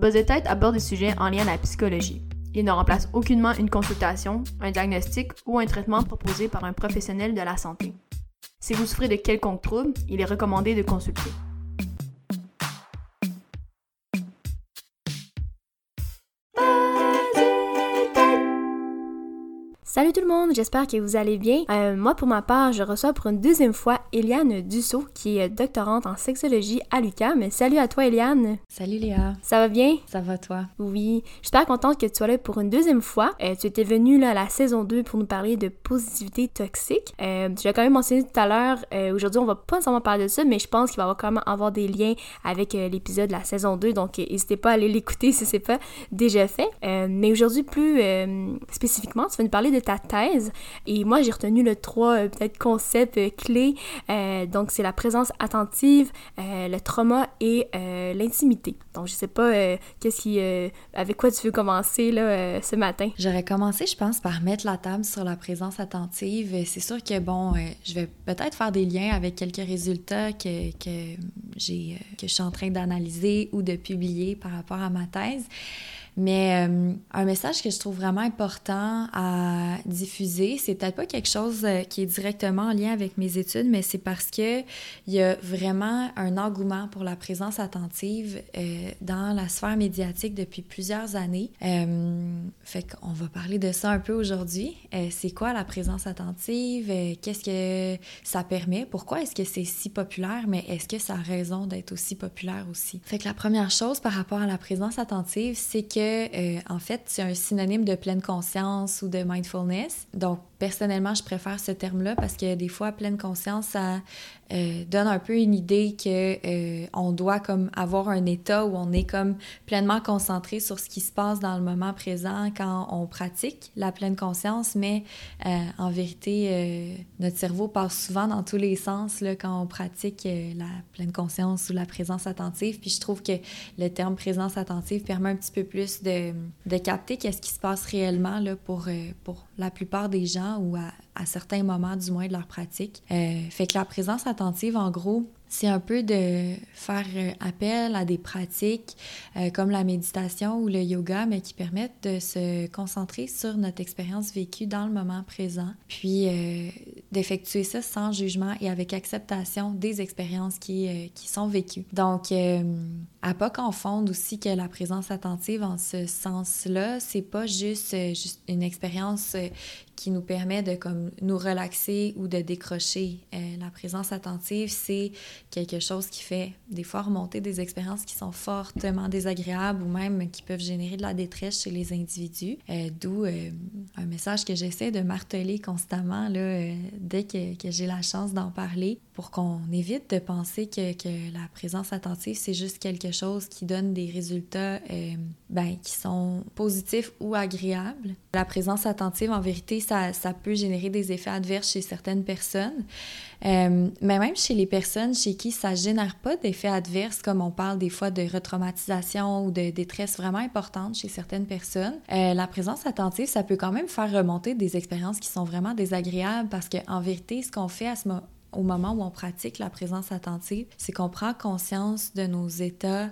Buzz aborde des sujets en lien à la psychologie. Il ne remplace aucunement une consultation, un diagnostic ou un traitement proposé par un professionnel de la santé. Si vous souffrez de quelconque trouble, il est recommandé de consulter. Salut tout le monde, j'espère que vous allez bien. Euh, moi, pour ma part, je reçois pour une deuxième fois Eliane Dussault, qui est doctorante en sexologie à l'UQAM. Salut à toi, Eliane. Salut Léa. Ça va bien? Ça va toi? Oui. Je suis super contente que tu sois là pour une deuxième fois. Euh, tu étais venue là, à la saison 2 pour nous parler de positivité toxique. Euh, tu l'as quand même mentionné tout à l'heure. Euh, aujourd'hui, on va pas nécessairement parler de ça, mais je pense qu'il va quand même avoir des liens avec l'épisode de la saison 2. Donc, n'hésitez pas à aller l'écouter si c'est pas déjà fait. mais aujourd'hui, plus spécifiquement, tu vas nous parler de ta thèse. Et moi, j'ai retenu le trois euh, peut-être concepts euh, clés. Euh, donc, c'est la présence attentive, le trauma et l'intimité. Donc, je sais pas qu'est-ce qui, avec quoi tu veux commencer là ce matin? J'aurais commencé, je pense, par mettre la table sur la présence attentive. C'est sûr que bon, je vais peut-être faire des liens avec quelques résultats que, que j'ai que je suis en train d'analyser ou de publier par rapport à ma thèse. Mais euh, un message que je trouve vraiment important à diffuser, c'est peut-être pas quelque chose euh, qui est directement en lien avec mes études, mais c'est parce que il y a vraiment un engouement pour la présence attentive euh, dans la sphère médiatique depuis plusieurs années. fait qu'on va parler de ça un peu aujourd'hui. c'est quoi la présence attentive? Qu'est-ce que ça permet? Pourquoi est-ce que c'est si populaire? Mais est-ce que ça a raison d'être aussi populaire aussi? Fait que la première chose par rapport à la présence attentive, c'est que euh, en fait, c'est un synonyme de pleine conscience ou de mindfulness. Donc, personnellement, je préfère ce terme-là parce que des fois, pleine conscience, ça euh, donne un peu une idée que euh, on doit comme avoir un état où on est comme pleinement concentré sur ce qui se passe dans le moment présent quand on pratique la pleine conscience, mais euh, en vérité, notre cerveau passe souvent dans tous les sens là, quand on pratique la pleine conscience ou la présence attentive. Puis je trouve que le terme présence attentive permet un petit peu plus de, de capter qu'est-ce qui se passe réellement pour la plupart des gens ou à, certains moments du moins de leur pratique. Euh, fait que la présence attentive, en gros, c'est un peu de faire euh, appel à des pratiques euh, comme la méditation ou le yoga, mais qui permettent de se concentrer sur notre expérience vécue dans le moment présent, puis d'effectuer ça sans jugement et avec acceptation des expériences qui, qui sont vécues. Donc, à pas confondre aussi que la présence attentive en ce sens-là, c'est pas juste une expérience qui nous permet de comme nous relaxer ou de décrocher. Euh, la présence attentive, c'est quelque chose qui fait des fois remonter des expériences qui sont fortement désagréables ou même qui peuvent générer de la détresse chez les individus. Euh, d'où euh, un message que j'essaie de marteler constamment là, dès que, que j'ai la chance d'en parler pour qu'on évite de penser que, que, la présence attentive, c'est juste quelque chose qui donne des résultats ben, qui sont positifs ou agréables. La présence attentive, en vérité, ça, peut générer des effets adverses chez certaines personnes. Euh, mais même chez les personnes chez qui ça génère pas d'effets adverses, comme on parle des fois de retraumatisation ou de détresse vraiment importante chez certaines personnes, euh, la présence attentive, ça peut quand même faire remonter des expériences qui sont vraiment désagréables parce qu'en vérité, ce qu'on fait au moment où on pratique la présence attentive, c'est qu'on prend conscience de nos états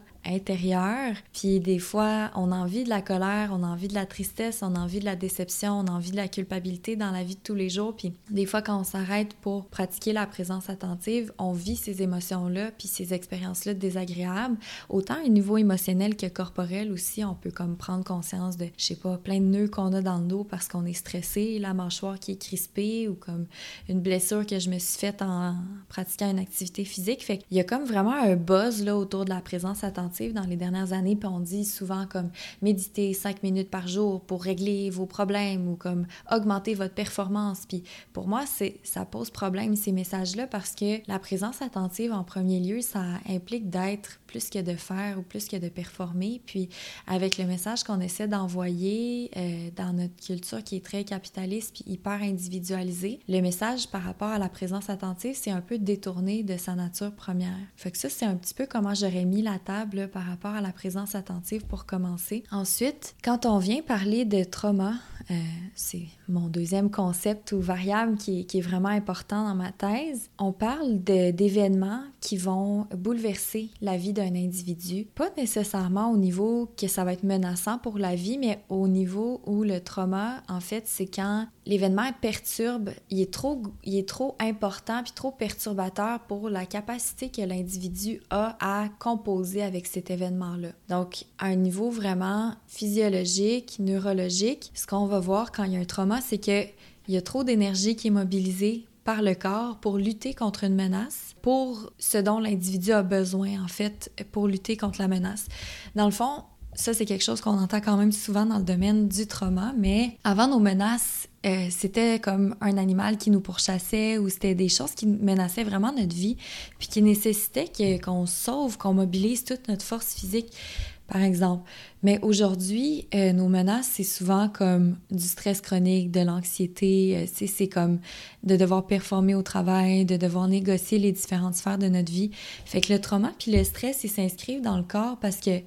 Puis des fois, on a envie de la colère, on a envie de la tristesse, on a envie de la déception, on a envie de la culpabilité dans la vie de tous les jours. Puis des fois, quand on s'arrête pour pratiquer la présence attentive, on vit ces émotions-là, puis ces expériences-là désagréables, autant au niveau émotionnel que corporel aussi. On peut comme prendre conscience de, je sais pas, plein de nœuds qu'on a dans le dos parce qu'on est stressé, la mâchoire qui est crispée ou comme une blessure que je me suis faite en pratiquant une activité physique. Fait qu'il y a comme vraiment un buzz là autour de la présence attentive dans les dernières années, puis on dit souvent comme méditer cinq minutes par jour pour régler vos problèmes ou comme augmenter votre performance. Puis pour moi, ça pose problème ces messages-là parce que la présence attentive en premier lieu, ça implique d'être plus que de faire ou plus que de performer. Puis avec le message qu'on essaie d'envoyer euh, dans notre culture qui est très capitaliste puis hyper individualisée, le message par rapport à la présence attentive, c'est un peu détourné de sa nature première. Fait que ça, c'est un petit peu comment j'aurais mis la table par rapport à la présence attentive pour commencer. Ensuite, quand on vient parler de trauma, euh, c'est mon deuxième concept ou variable qui, est vraiment important dans ma thèse, on parle d'événements qui vont bouleverser la vie d'un individu. Pas nécessairement au niveau que ça va être menaçant pour la vie, mais au niveau où le trauma, en fait, c'est quand l'événement perturbe, il est trop, il est trop important puis trop perturbateur pour la capacité que l'individu a à composer avec cet événement-là. Donc, à un niveau vraiment physiologique, neurologique, ce qu'on va quand il y a un trauma, c'est que il y a trop d'énergie qui est mobilisée par le corps pour lutter contre une menace, pour ce dont l'individu a besoin, en fait, pour lutter contre la menace. Dans le fond, ça, c'est quelque chose qu'on entend quand même souvent dans le domaine du trauma, mais avant nos menaces, euh, c'était comme un animal qui nous pourchassait ou c'était des choses qui menaçaient vraiment notre vie, puis qui nécessitaient qu'on sauve, qu'on mobilise toute notre force physique par exemple. Mais aujourd'hui, euh, nos menaces, c'est souvent comme du stress chronique, de l'anxiété, euh, c'est comme de devoir performer au travail, de devoir négocier les différentes sphères de notre vie. Fait que le trauma puis le stress, ils s'inscrivent dans le corps parce que,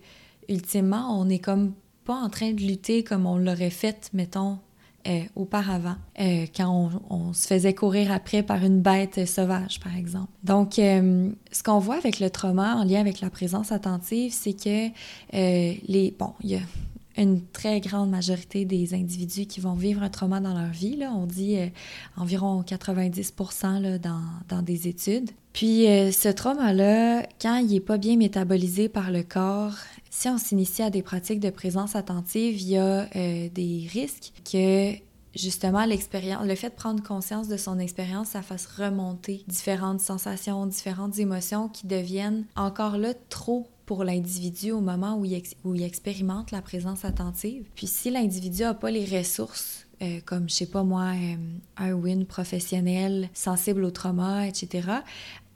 ultimement, on est comme pas en train de lutter comme on l'aurait fait, mettons, euh, auparavant, euh, quand on, se faisait courir après par une bête sauvage, par exemple. Donc, euh, ce qu'on voit avec le trauma en lien avec la présence attentive, c'est que les... Bon, il y a une très grande majorité des individus qui vont vivre un trauma dans leur vie. Là. On dit environ 90 là, dans, dans, des études. Puis ce trauma-là, quand il n'est pas bien métabolisé par le corps, si on s'initie à des pratiques de présence attentive, il y a euh, des risques que justement l'expérience, le fait de prendre conscience de son expérience, ça fasse remonter différentes sensations, différentes émotions qui deviennent encore là trop pour l'individu au moment où il, expérimente la présence attentive. Puis si l'individu n'a pas les ressources, euh, comme, je sais pas moi, euh, un win professionnel sensible au trauma, etc.,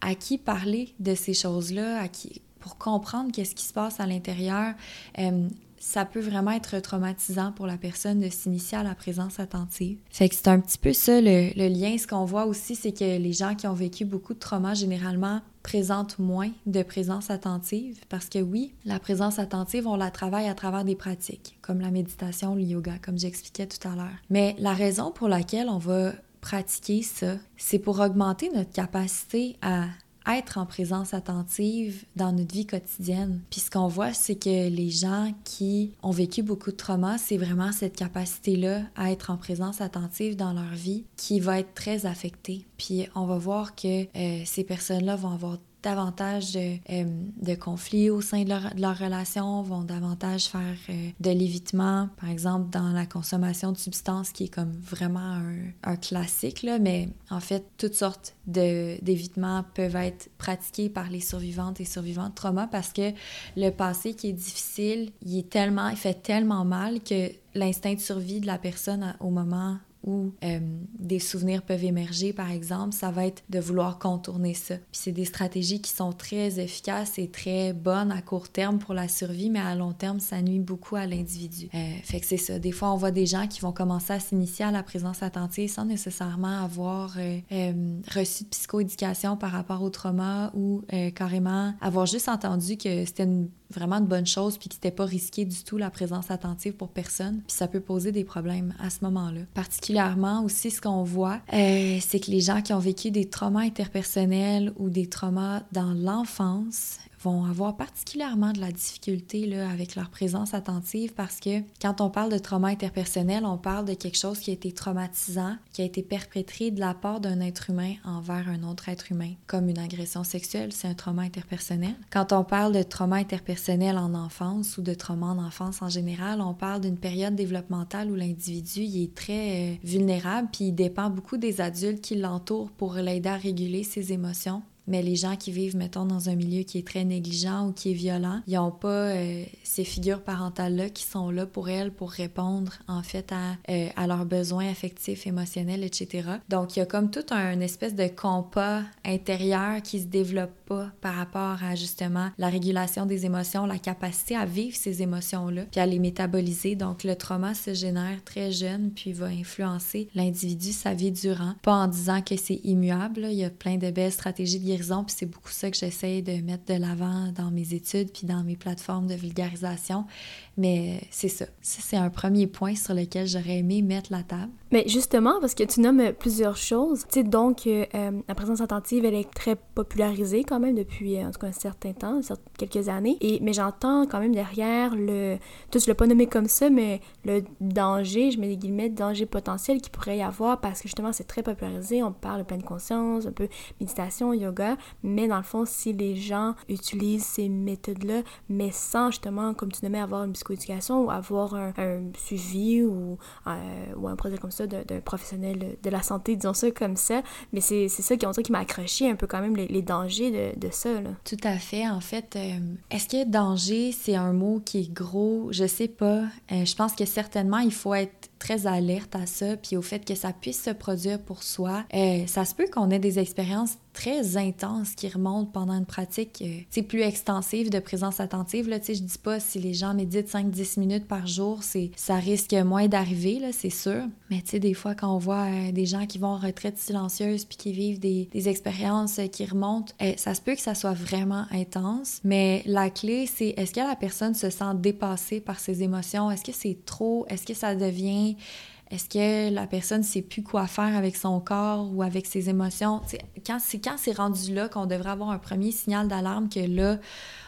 à qui parler de ces choses-là, à qui, pour comprendre qu'est-ce qui se passe à l'intérieur. Euh, ça peut vraiment être traumatisant pour la personne de s'initier à la présence attentive. Fait que c'est un petit peu ça le, lien. Ce qu'on voit aussi, c'est que les gens qui ont vécu beaucoup de trauma, généralement, présentent moins de présence attentive parce que oui, la présence attentive, on la travaille à travers des pratiques, comme la méditation, le yoga, comme j'expliquais tout à l'heure. Mais la raison pour laquelle on va pratiquer ça, c'est pour augmenter notre capacité à être en présence attentive dans notre vie quotidienne. Puis ce qu'on voit, c'est que les gens qui ont vécu beaucoup de trauma, c'est vraiment cette capacité-là à être en présence attentive dans leur vie qui va être très affectée. Puis on va voir que euh, ces personnes-là vont avoir davantage de, euh, de, conflits au sein de leur, relation, vont davantage faire euh, de l'évitement, par exemple dans la consommation de substances qui est comme vraiment un, un classique, là, mais en fait, toutes sortes d'évitements peuvent être pratiqués par les survivantes et survivants de trauma parce que le passé qui est difficile, il est tellement, il fait tellement mal que l'instinct de survie de la personne au moment où euh, des souvenirs peuvent émerger, par exemple, ça va être de vouloir contourner ça. Puis c'est des stratégies qui sont très efficaces et très bonnes à court terme pour la survie, mais à long terme, ça nuit beaucoup à l'individu. Euh, fait que c'est ça. Des fois, on voit des gens qui vont commencer à s'initier à la présence attentive sans nécessairement avoir euh, reçu de psychoéducation par rapport au trauma ou carrément avoir juste entendu que c'était vraiment de bonne chose puis qui n'était pas risqué du tout la présence attentive pour personne. Puis ça peut poser des problèmes à ce moment-là. Particulièrement aussi, ce qu'on voit, euh, c'est que les gens qui ont vécu des traumas interpersonnels ou des traumas dans l'enfance vont avoir particulièrement de la difficulté là, avec leur présence attentive parce que quand on parle de trauma interpersonnel, on parle de quelque chose qui a été traumatisant, qui a été perpétré de la part d'un être humain envers un autre être humain, comme une agression sexuelle, c'est un trauma interpersonnel. Quand on parle de trauma interpersonnel en enfance ou de trauma en enfance en général, on parle d'une période développementale où l'individu est très euh, vulnérable puis il dépend beaucoup des adultes qui l'entourent pour l'aider à réguler ses émotions mais les gens qui vivent, mettons, dans un milieu qui est très négligent ou qui est violent, ils n'ont pas euh, ces figures parentales-là qui sont là pour elles pour répondre, en fait, à, euh, leurs besoins affectifs, émotionnels, etc. Donc, il y a comme tout un espèce de compas intérieur qui se développe pas par rapport à, justement, la régulation des émotions, la capacité à vivre ces émotions-là, puis à les métaboliser. Donc, le trauma se génère très jeune, puis va influencer l'individu sa vie durant. Pas en disant que c'est immuable, il y a plein de belles stratégies de puis c'est beaucoup ça que j'essaie de mettre de l'avant dans mes études, puis dans mes plateformes de vulgarisation. Mais c'est ça. Ça, c'est un premier point sur lequel j'aurais aimé mettre la table. Mais justement, parce que tu nommes plusieurs choses, tu sais, donc euh, la présence attentive, elle est très popularisée quand même depuis, en tout cas, un certain temps, quelques années. Et, mais j'entends quand même derrière le, tout je l'ai pas nommé comme ça, mais le danger, je mets des guillemets, danger potentiel qu'il pourrait y avoir parce que justement, c'est très popularisé. On parle de pleine conscience, un peu méditation, yoga, mais dans le fond, si les gens utilisent ces méthodes-là, mais sans justement, comme tu nommais, avoir une psychoéducation ou avoir un, suivi ou, euh, ou un projet comme ça d'un professionnel de la santé, disons ça comme ça. Mais c'est ça qui, qui m'a accroché un peu quand même les, dangers de, de, ça. Tout à fait. En fait, euh, est-ce que danger, c'est un mot qui est gros? Je sais pas. Euh, je pense que certainement, il faut être très alerte à ça, puis au fait que ça puisse se produire pour soi. Ça se peut qu'on ait des expériences très intenses qui remontent pendant une pratique euh, plus extensive de présence attentive. Là, je dis pas si les gens méditent 5-10 minutes par jour, c'est ça risque moins d'arriver, c'est sûr. Mais des fois, quand on voit euh, des gens qui vont en retraite silencieuse puis qui vivent des, des expériences euh, qui remontent, ça se peut que ça soit vraiment intense. Mais la clé, c'est est-ce que la personne se sent dépassée par ses émotions? Est-ce que c'est trop? Est-ce que ça devient est-ce que la personne ne sait plus quoi faire avec son corps ou avec ses émotions? quand c'est quand c'est rendu là qu'on devrait avoir un premier signal d'alarme que là,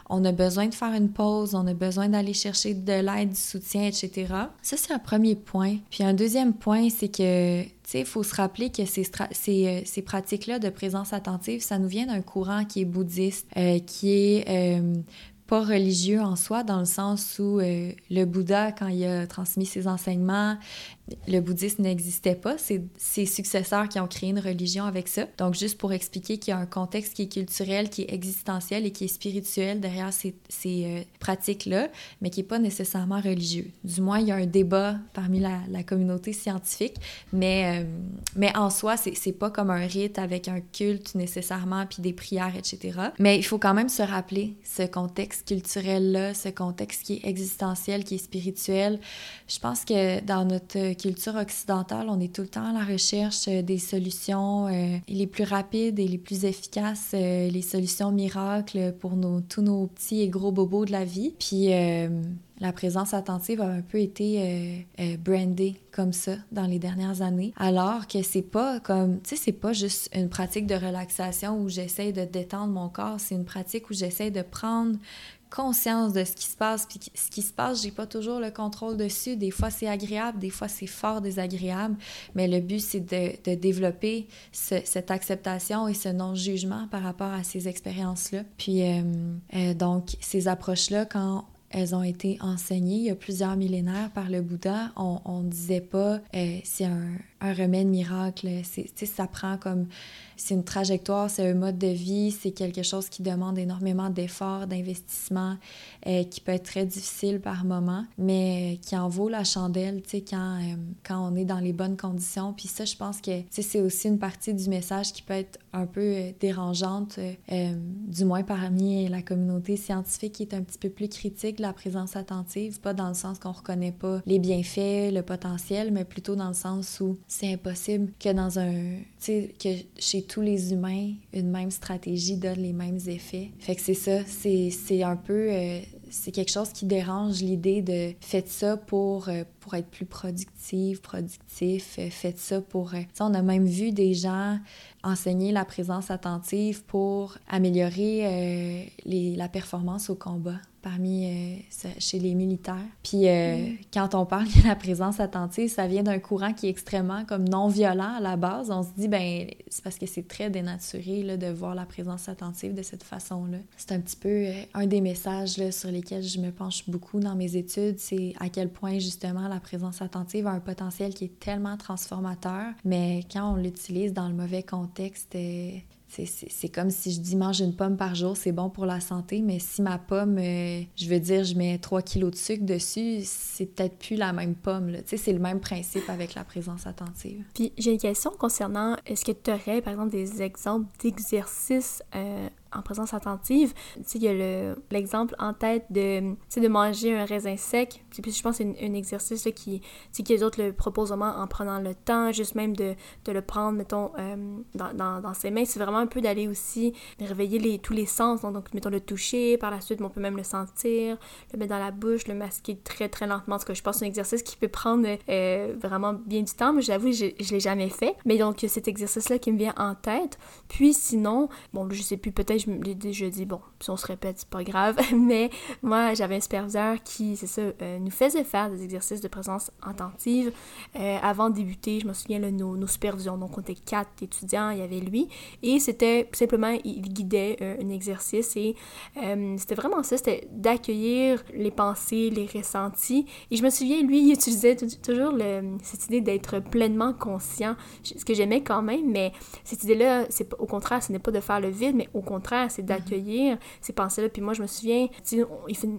on a besoin de faire une pause, on a besoin d'aller chercher de l'aide, du soutien, etc. Ça, c'est un premier point. Puis un deuxième point, c'est que, tu sais, faut se rappeler que ces, euh, ces pratiques-là de présence attentive, ça nous vient d'un courant qui est bouddhiste, euh, qui est euh, pas religieux en soi, dans le sens où le Bouddha, quand il a transmis ses enseignements, le bouddhisme n'existait pas. C'est ses successeurs qui ont créé une religion avec ça. Donc, juste pour expliquer qu'il y a un contexte qui est culturel, qui est existentiel et qui est spirituel derrière ces, ces euh, pratiques-là, mais qui n'est pas nécessairement religieux. Du moins, il y a un débat parmi la, la communauté scientifique, mais, euh, mais en soi, c'est pas comme un rite avec un culte nécessairement, puis des prières, etc. Mais il faut quand même se rappeler ce contexte culturel-là, ce contexte qui est existentiel, qui est spirituel. Je pense que dans notre culture occidentale, on est tout le temps à la recherche euh, des solutions euh, les plus rapides et les plus efficaces, euh, les solutions miracles pour nos, tous nos petits et gros bobos de la vie. Puis la présence attentive a un peu été brandée comme ça dans les dernières années, alors que c'est pas comme, tu sais, c'est pas juste une pratique de relaxation où j'essaie de détendre mon corps, c'est une pratique où j'essaie de prendre conscience de ce qui se passe. Puis ce qui se passe, j'ai pas toujours le contrôle dessus. Des fois, c'est agréable, des fois, c'est fort désagréable. Mais le but, c'est de, développer cette acceptation et ce non-jugement par rapport à ces expériences-là. Puis, euh, euh, donc, ces approches-là, quand elles ont été enseignées il y a plusieurs millénaires par le Bouddha. On ne disait pas euh, un, un, remède miracle. C'est, ça prend comme c'est une trajectoire, c'est un mode de vie, c'est quelque chose qui demande énormément d'efforts, d'investissement, euh, qui peut être très difficile par moment, mais qui en vaut la chandelle, tu sais, quand, euh, quand on est dans les bonnes conditions. Puis ça, je pense que c'est aussi une partie du message qui peut être un peu euh, dérangeante, du moins parmi la communauté scientifique qui est un petit peu plus critique de la présence attentive, pas dans le sens qu'on reconnaît pas les bienfaits, le potentiel, mais plutôt dans le sens où c'est impossible que dans un, tu sais, que chez tous les humains, une même stratégie donne les mêmes effets. Fait que c'est ça, c'est un peu... Euh, c'est quelque chose qui dérange l'idée de faites ça pour, euh, pour être plus productif, productif, euh, faites ça pour... on a même vu des gens enseigner la présence attentive pour améliorer la performance au combat parmi euh, chez les militaires. Puis euh, mm. quand on parle de la présence attentive, ça vient d'un courant qui est extrêmement comme non violent à la base. On se dit ben c'est parce que c'est très dénaturé là, de voir la présence attentive de cette façon-là. C'est un petit peu euh, un des messages là, sur lesquels je me penche beaucoup dans mes études, c'est à quel point justement la présence attentive a un potentiel qui est tellement transformateur, mais quand on l'utilise dans le mauvais contexte, c'est comme si je dis mange une pomme par jour, c'est bon pour la santé, mais si ma pomme, euh, je veux dire, je mets 3 kilos de sucre dessus, c'est peut-être plus la même pomme. C'est le même principe avec la présence attentive. Puis j'ai une question concernant, est-ce que tu aurais, par exemple, des exemples d'exercices euh, en présence attentive, tu sais, il y a l'exemple en tête de, de manger un raisin sec. Puis je pense que c'est un, exercice là, qui, qui les autres le proposent vraiment en prenant le temps, juste même de, de le prendre, mettons, euh, dans, dans, ses mains. C'est vraiment un peu d'aller aussi réveiller les, tous les sens. Donc, mettons, le toucher, par la suite, on peut même le sentir, le mettre dans la bouche, le masquer très, très lentement. Parce que je pense que c'est un exercice qui peut prendre euh, vraiment bien du temps, mais j'avoue, je, je l'ai jamais fait. Mais donc, cet exercice-là qui me vient en tête. Puis sinon, bon, je sais plus, peut-être je dit, bon, si on se répète, c'est pas grave, mais moi, j'avais un superviseur qui, c'est ça, euh, nous faisait faire des exercices de présence attentive. Euh, avant de débuter, je me souviens, là, nos, nos, supervisions, donc on était quatre étudiants, il y avait lui, et c'était simplement, il guidait euh, un exercice, et c'était vraiment ça, c'était d'accueillir les pensées, les ressentis, et je me souviens, lui, il utilisait toujours cette idée d'être pleinement conscient, ce que j'aimais quand même, mais cette idée-là, c'est au contraire, ce n'est pas de faire le vide, mais au contraire, c'est d'accueillir ces pensées-là. Puis moi, je me souviens, il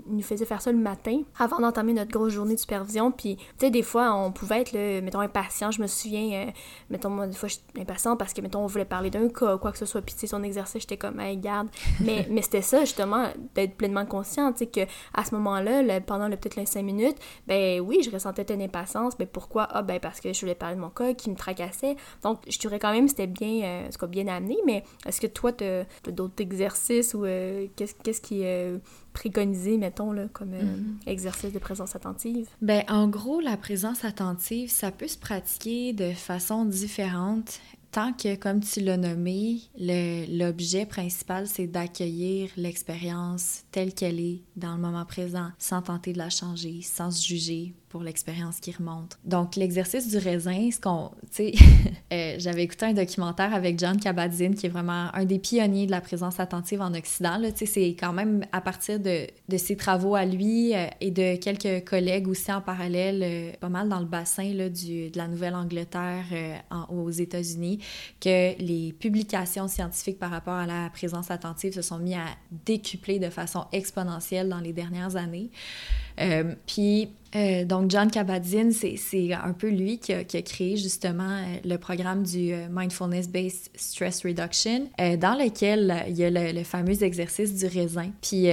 nous faisait faire ça le matin avant d'entamer notre grosse journée de supervision. Puis, tu sais, des fois, on pouvait être, là, mettons, impatient. Je me souviens, euh, mettons, moi, des fois, j'étais impatient parce que, mettons, on voulait parler d'un cas ou quoi que ce soit. Puis, tu sais, son exercice, j'étais comme, hey, garde. Mais, mais c'était ça, justement, d'être pleinement conscient, tu sais, qu'à ce moment-là, pendant peut-être les cinq minutes, ben oui, je ressentais une impatience. Mais pourquoi? Ah, ben parce que je voulais parler de mon cas qui me tracassait. Donc, je dirais quand même c'était bien, euh, ce bien amené. Mais est-ce que toi, tu as, d'autres exercices ou euh, qu'est-ce qui est préconisé, mettons, là, comme euh, mm-hmm. exercice de présence attentive? Ben, en gros, la présence attentive, ça peut se pratiquer de façon différente tant que, comme tu l'as nommé, l'objet principal, c'est d'accueillir l'expérience telle qu'elle est dans le moment présent, sans tenter de la changer, sans se juger, pour l'expérience qui remonte. Donc, l'exercice du raisin, ce qu'on, tu sais, euh, j'avais écouté un documentaire avec John Kabat-Zinn, qui est vraiment un des pionniers de la présence attentive en Occident. Tu sais, c'est quand même à partir de, de ses travaux à lui euh, et de quelques collègues aussi en parallèle, euh, pas mal dans le bassin là, du, de la Nouvelle-Angleterre aux États-Unis, que les publications scientifiques par rapport à la présence attentive se sont mis à décupler de façon exponentielle dans les dernières années. puis euh, donc, John Kabat-Zinn, c'est un peu lui qui a, créé justement euh, le programme du euh, Mindfulness-Based Stress Reduction, dans lequel il y a le, fameux exercice du raisin. Puis,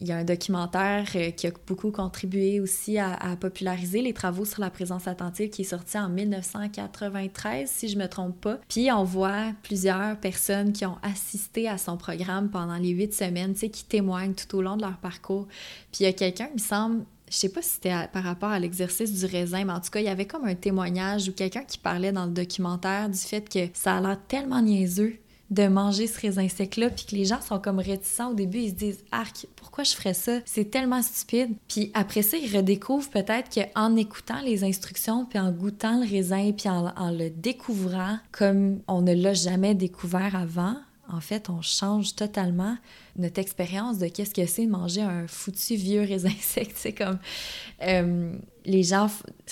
il y a un documentaire qui a beaucoup contribué aussi à, populariser les travaux sur la présence attentive qui est sorti en 1993, si je me trompe pas. Puis, on voit plusieurs personnes qui ont assisté à son programme pendant les huit semaines, tu sais, qui témoignent tout au long de leur parcours. Puis, il y a quelqu'un, il me semble, je sais pas si c'était par rapport à l'exercice du raisin, mais en tout cas, il y avait comme un témoignage ou quelqu'un qui parlait dans le documentaire du fait que ça a l'air tellement niaiseux de manger ce raisin sec-là, puis que les gens sont comme réticents au début, ils se disent « Arc, pourquoi je ferais ça? C'est tellement stupide. » Puis après ça, ils redécouvrent peut-être qu'en écoutant les instructions, puis en goûtant le raisin, puis en, en le découvrant comme on ne l'a jamais découvert avant, en fait, on change totalement notre expérience de qu'est-ce que c'est manger un foutu vieux raisin sec. C'est comme euh, les gens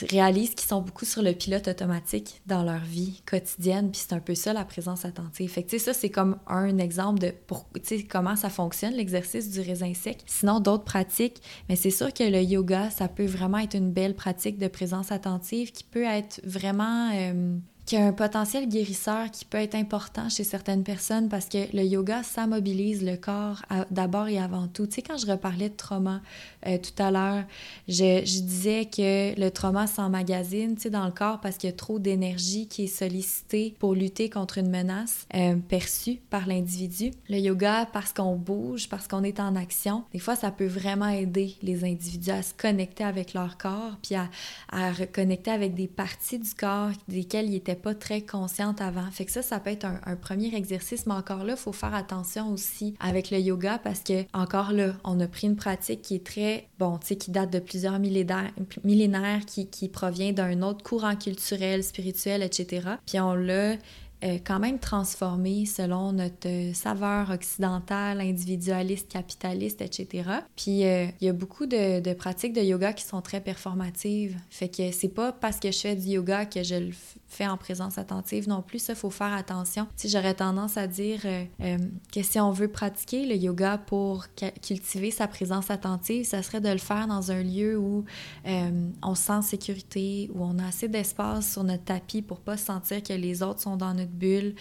réalisent qu'ils sont beaucoup sur le pilote automatique dans leur vie quotidienne, puis c'est un peu ça la présence attentive. Fait que ça, c'est comme un exemple de pour, comment ça fonctionne l'exercice du raisin sec. Sinon, d'autres pratiques, mais c'est sûr que le yoga, ça peut vraiment être une belle pratique de présence attentive qui peut être vraiment euh, qui a un potentiel guérisseur qui peut être important chez certaines personnes parce que le yoga, ça mobilise le corps d'abord et avant tout. Tu sais, quand je reparlais de trauma euh, tout à l'heure, je, je, disais que le trauma s'emmagasine, tu sais, dans le corps parce qu'il y a trop d'énergie qui est sollicitée pour lutter contre une menace euh, perçue par l'individu. Le yoga, parce qu'on bouge, parce qu'on est en action, des fois, ça peut vraiment aider les individus à se connecter avec leur corps puis à, à reconnecter avec des parties du corps desquelles ils étaient pas très consciente avant. Fait que ça, ça peut être un, premier exercice, mais encore là, il faut faire attention aussi avec le yoga parce que, encore là, on a pris une pratique qui est très, bon, tu sais, qui date de plusieurs millénaires, qui, qui provient d'un autre courant culturel, spirituel, etc. Puis on l'a euh, quand même transformé selon notre saveur occidentale, individualiste, capitaliste, etc. Puis euh, il y a beaucoup de, de, pratiques de yoga qui sont très performatives. Fait que c'est pas parce que je fais du yoga que je le fait en présence attentive non plus. Ça, faut faire attention. Si j'aurais tendance à dire euh, euh, que si on veut pratiquer le yoga pour cultiver sa présence attentive, ça serait de le faire dans un lieu où euh, on se sent en sécurité, où on a assez d'espace sur notre tapis pour pas sentir que les autres sont dans notre bulle,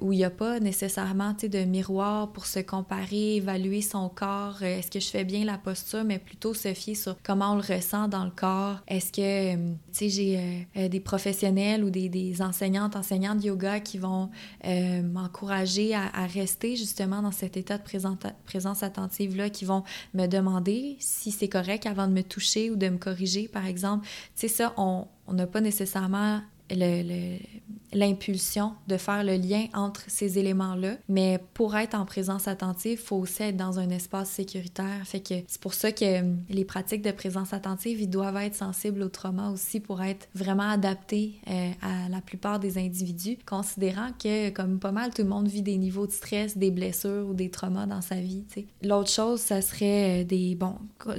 où il n'y a pas nécessairement de miroir pour se comparer, évaluer son corps. Est-ce que je fais bien la posture, mais plutôt se fier sur comment on le ressent dans le corps. Est-ce que, tu sais, j'ai des professionnels ou des, enseignantes, enseignants de yoga qui vont euh, m'encourager à, rester justement dans cet état de présence attentive-là, qui vont me demander si c'est correct avant de me toucher ou de me corriger, par exemple. Tu sais, ça, on n'a pas nécessairement l'impulsion de faire le lien entre ces éléments-là. Mais pour être en présence attentive, il faut aussi être dans un espace sécuritaire. Fait que c'est pour ça que hum, les pratiques de présence attentive, ils doivent être sensibles au trauma aussi pour être vraiment adaptés euh, à la plupart des individus, considérant que comme pas mal tout le monde vit des niveaux de stress, des blessures ou des traumas dans sa vie. L'autre chose, ça serait euh, des bon,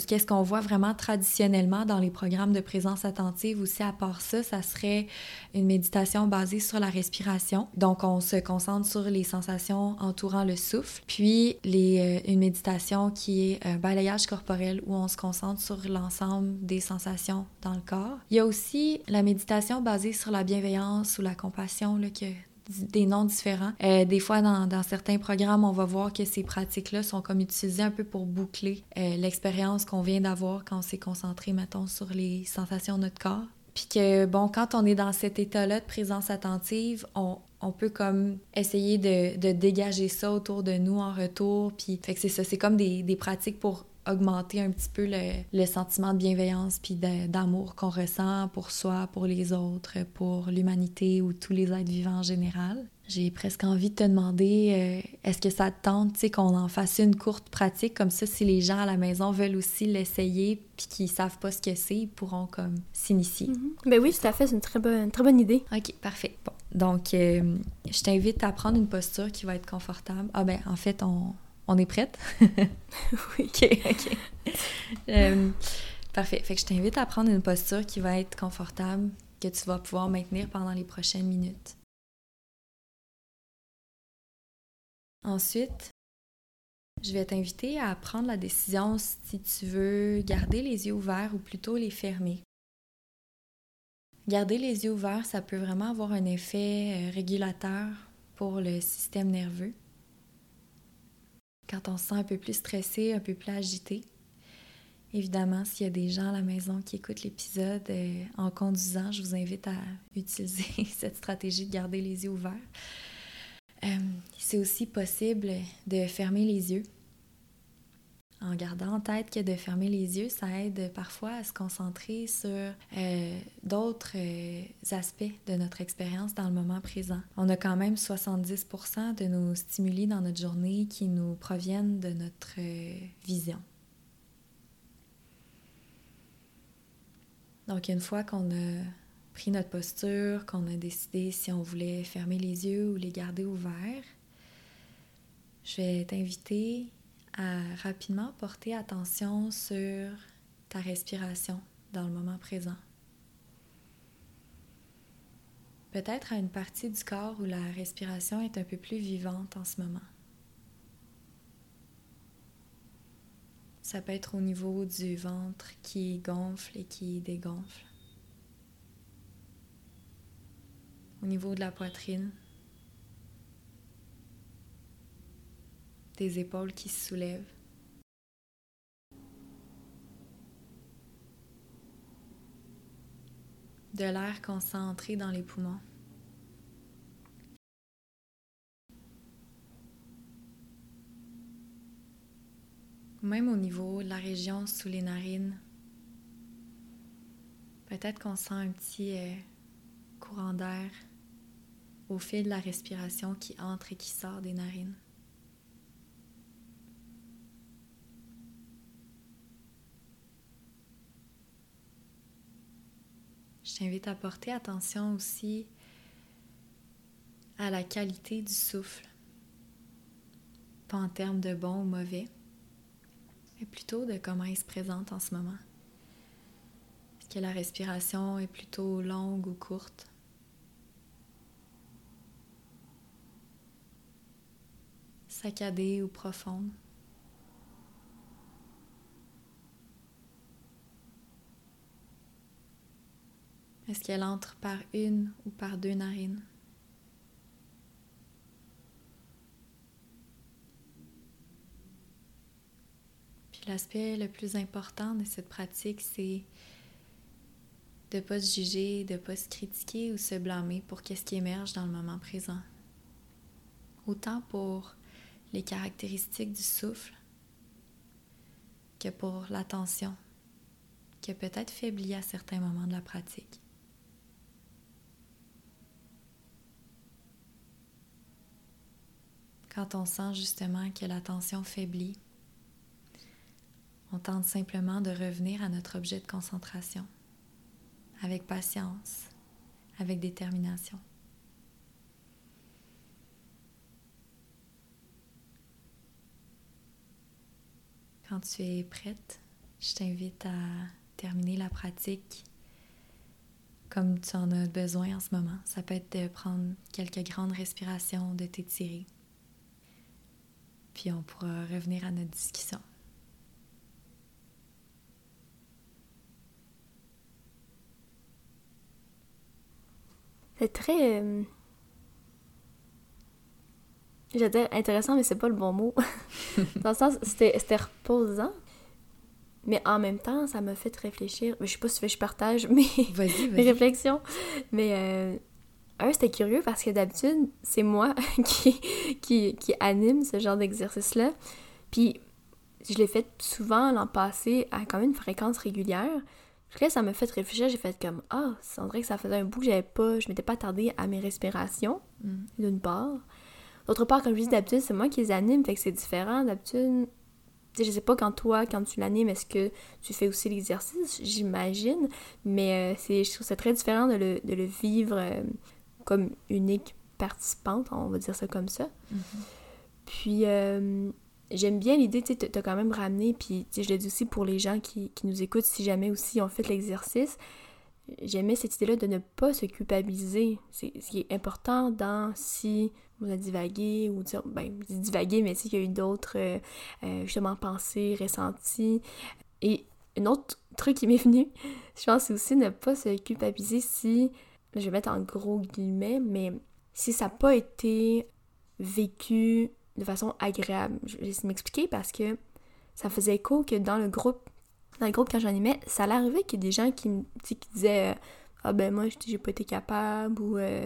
qu'est-ce qu'on voit vraiment traditionnellement dans les programmes de présence attentive aussi à part ça, ça serait une méditation basée sur la respiration. Donc, on se concentre sur les sensations entourant le souffle. Puis, les, euh, une méditation qui est un balayage corporel où on se concentre sur l'ensemble des sensations dans le corps. Il y a aussi la méditation basée sur la bienveillance ou la compassion, là, que des noms différents. Euh, des fois, dans, certains programmes, on va voir que ces pratiques-là sont comme utilisées un peu pour boucler euh, l'expérience qu'on vient d'avoir quand on s'est concentré, mettons, sur les sensations de notre corps. Puis que, bon, quand on est dans cet état-là de présence attentive, on, peut comme essayer de, dégager ça autour de nous en retour. Puis, que c'est ça, c'est comme des, des, pratiques pour augmenter un petit peu le, le sentiment de bienveillance puis d'amour qu'on ressent pour soi, pour les autres, pour l'humanité ou tous les êtres vivants en général. J'ai presque envie de te demander, euh, est-ce que ça te tente, tu sais, qu'on en fasse une courte pratique? Comme ça, si les gens à la maison veulent aussi l'essayer puis qu'ils savent pas ce que c'est, ils pourront comme s'initier. Mm Ben oui, tout à fait, c'est une très bonne, très bonne idée. Ok, parfait. Bon, donc euh, je t'invite à prendre une posture qui va être confortable. Ah ben, en fait, on, on est prête. oui. Ok, ok. Euh, parfait. Fait que je t'invite à prendre une posture qui va être confortable, que tu vas pouvoir maintenir pendant les prochaines minutes. Ensuite, je vais t'inviter à prendre la décision si tu veux garder les yeux ouverts ou plutôt les fermer. Garder les yeux ouverts, ça peut vraiment avoir un effet euh, régulateur pour le système nerveux. Quand on se sent un peu plus stressé, un peu plus agité. Évidemment, s'il y a des gens à la maison qui écoutent l'épisode euh, en conduisant, je vous invite à utiliser cette stratégie de garder les yeux ouverts. Euh, c'est aussi possible de fermer les yeux. En gardant en tête que de fermer les yeux, ça aide parfois à se concentrer sur euh, d'autres euh, aspects de notre expérience dans le moment présent. On a quand même 70% de nos stimuli dans notre journée qui nous proviennent de notre vision. Donc une fois qu'on a pris notre posture, qu'on a décidé si on voulait fermer les yeux ou les garder ouverts, je vais t'inviter à rapidement porter attention sur ta respiration dans le moment présent. Peut-être à une partie du corps où la respiration est un peu plus vivante en ce moment. Ça peut être au niveau du ventre qui gonfle et qui dégonfle. Au niveau de la poitrine, des épaules qui se soulèvent. De l'air concentré dans les poumons. Même au niveau de la région sous les narines, peut-être qu'on sent un petit euh, courant d'air au fil de la respiration qui entre et qui sort des narines. Je t'invite à porter attention aussi à la qualité du souffle, pas en termes de bon ou mauvais, mais plutôt de comment il se présente en ce moment. Est-ce que la respiration est plutôt longue ou courte? Saccadée ou profonde. Est-ce qu'elle entre par une ou par deux narines? Puis l'aspect le plus important de cette pratique, c'est de ne pas se juger, de ne pas se critiquer ou se blâmer pour qu'est-ce qui émerge dans le moment présent. Autant pour les caractéristiques du souffle que pour l'attention qui peut-être faibli à certains moments de la pratique. Quand on sent justement que l'attention faiblit, on tente simplement de revenir à notre objet de concentration avec patience, avec détermination. Quand tu es prête, je t'invite à terminer la pratique comme tu en as besoin en ce moment. Ça peut être de prendre quelques grandes respirations, de t'étirer. Puis on pourra revenir à notre discussion. C'est très. Euh... Dire intéressant, mais c'est pas le bon mot. Dans le sens, c'était reposant. Mais en même temps, ça m'a fait réfléchir. Je sais pas si je partage mes, mes réflexions. Mais euh, un, c'était curieux parce que d'habitude, c'est moi qui, qui, qui, anime ce genre d'exercice-là. Puis je l'ai fait souvent l'an passé à quand même une fréquence régulière. Puis là, ça m'a fait réfléchir. J'ai fait comme Ah, c'est vrai que ça faisait un bout que j'avais pas. Je m'étais pas attardée à mes respirations, mm. d'une part. D'autre part, comme je dis d'habitude, c'est moi qui les anime, fait que c'est différent. D'habitude, je sais pas quand toi, quand tu l'animes, est-ce que tu fais aussi l'exercice, j'imagine, mais euh, c'est, je trouve ça très différent de le, de le vivre euh, comme unique participante, on va dire ça comme ça. Mm-hmm. Puis, euh, j'aime bien l'idée, tu sais, t'as quand même ramené, puis je le dis aussi pour les gens qui, qui nous écoutent, si jamais aussi ont fait l'exercice, j'aimais cette idée-là de ne pas se culpabiliser. C'est ce qui est important dans si on a divagué ou dire, ben, divagué, mais si qu'il y a eu d'autres, euh, euh, justement, pensées, ressenties. Et un autre truc qui m'est venu, je pense, aussi ne pas se culpabiliser si, je vais mettre en gros guillemets, mais si ça n'a pas été vécu de façon agréable. Je vais m'expliquer parce que ça faisait écho que dans le groupe, dans le groupe quand j'animais, ça arriver qu'il y ait des gens qui, qui disaient Ah ben moi j'ai pas été capable ou euh,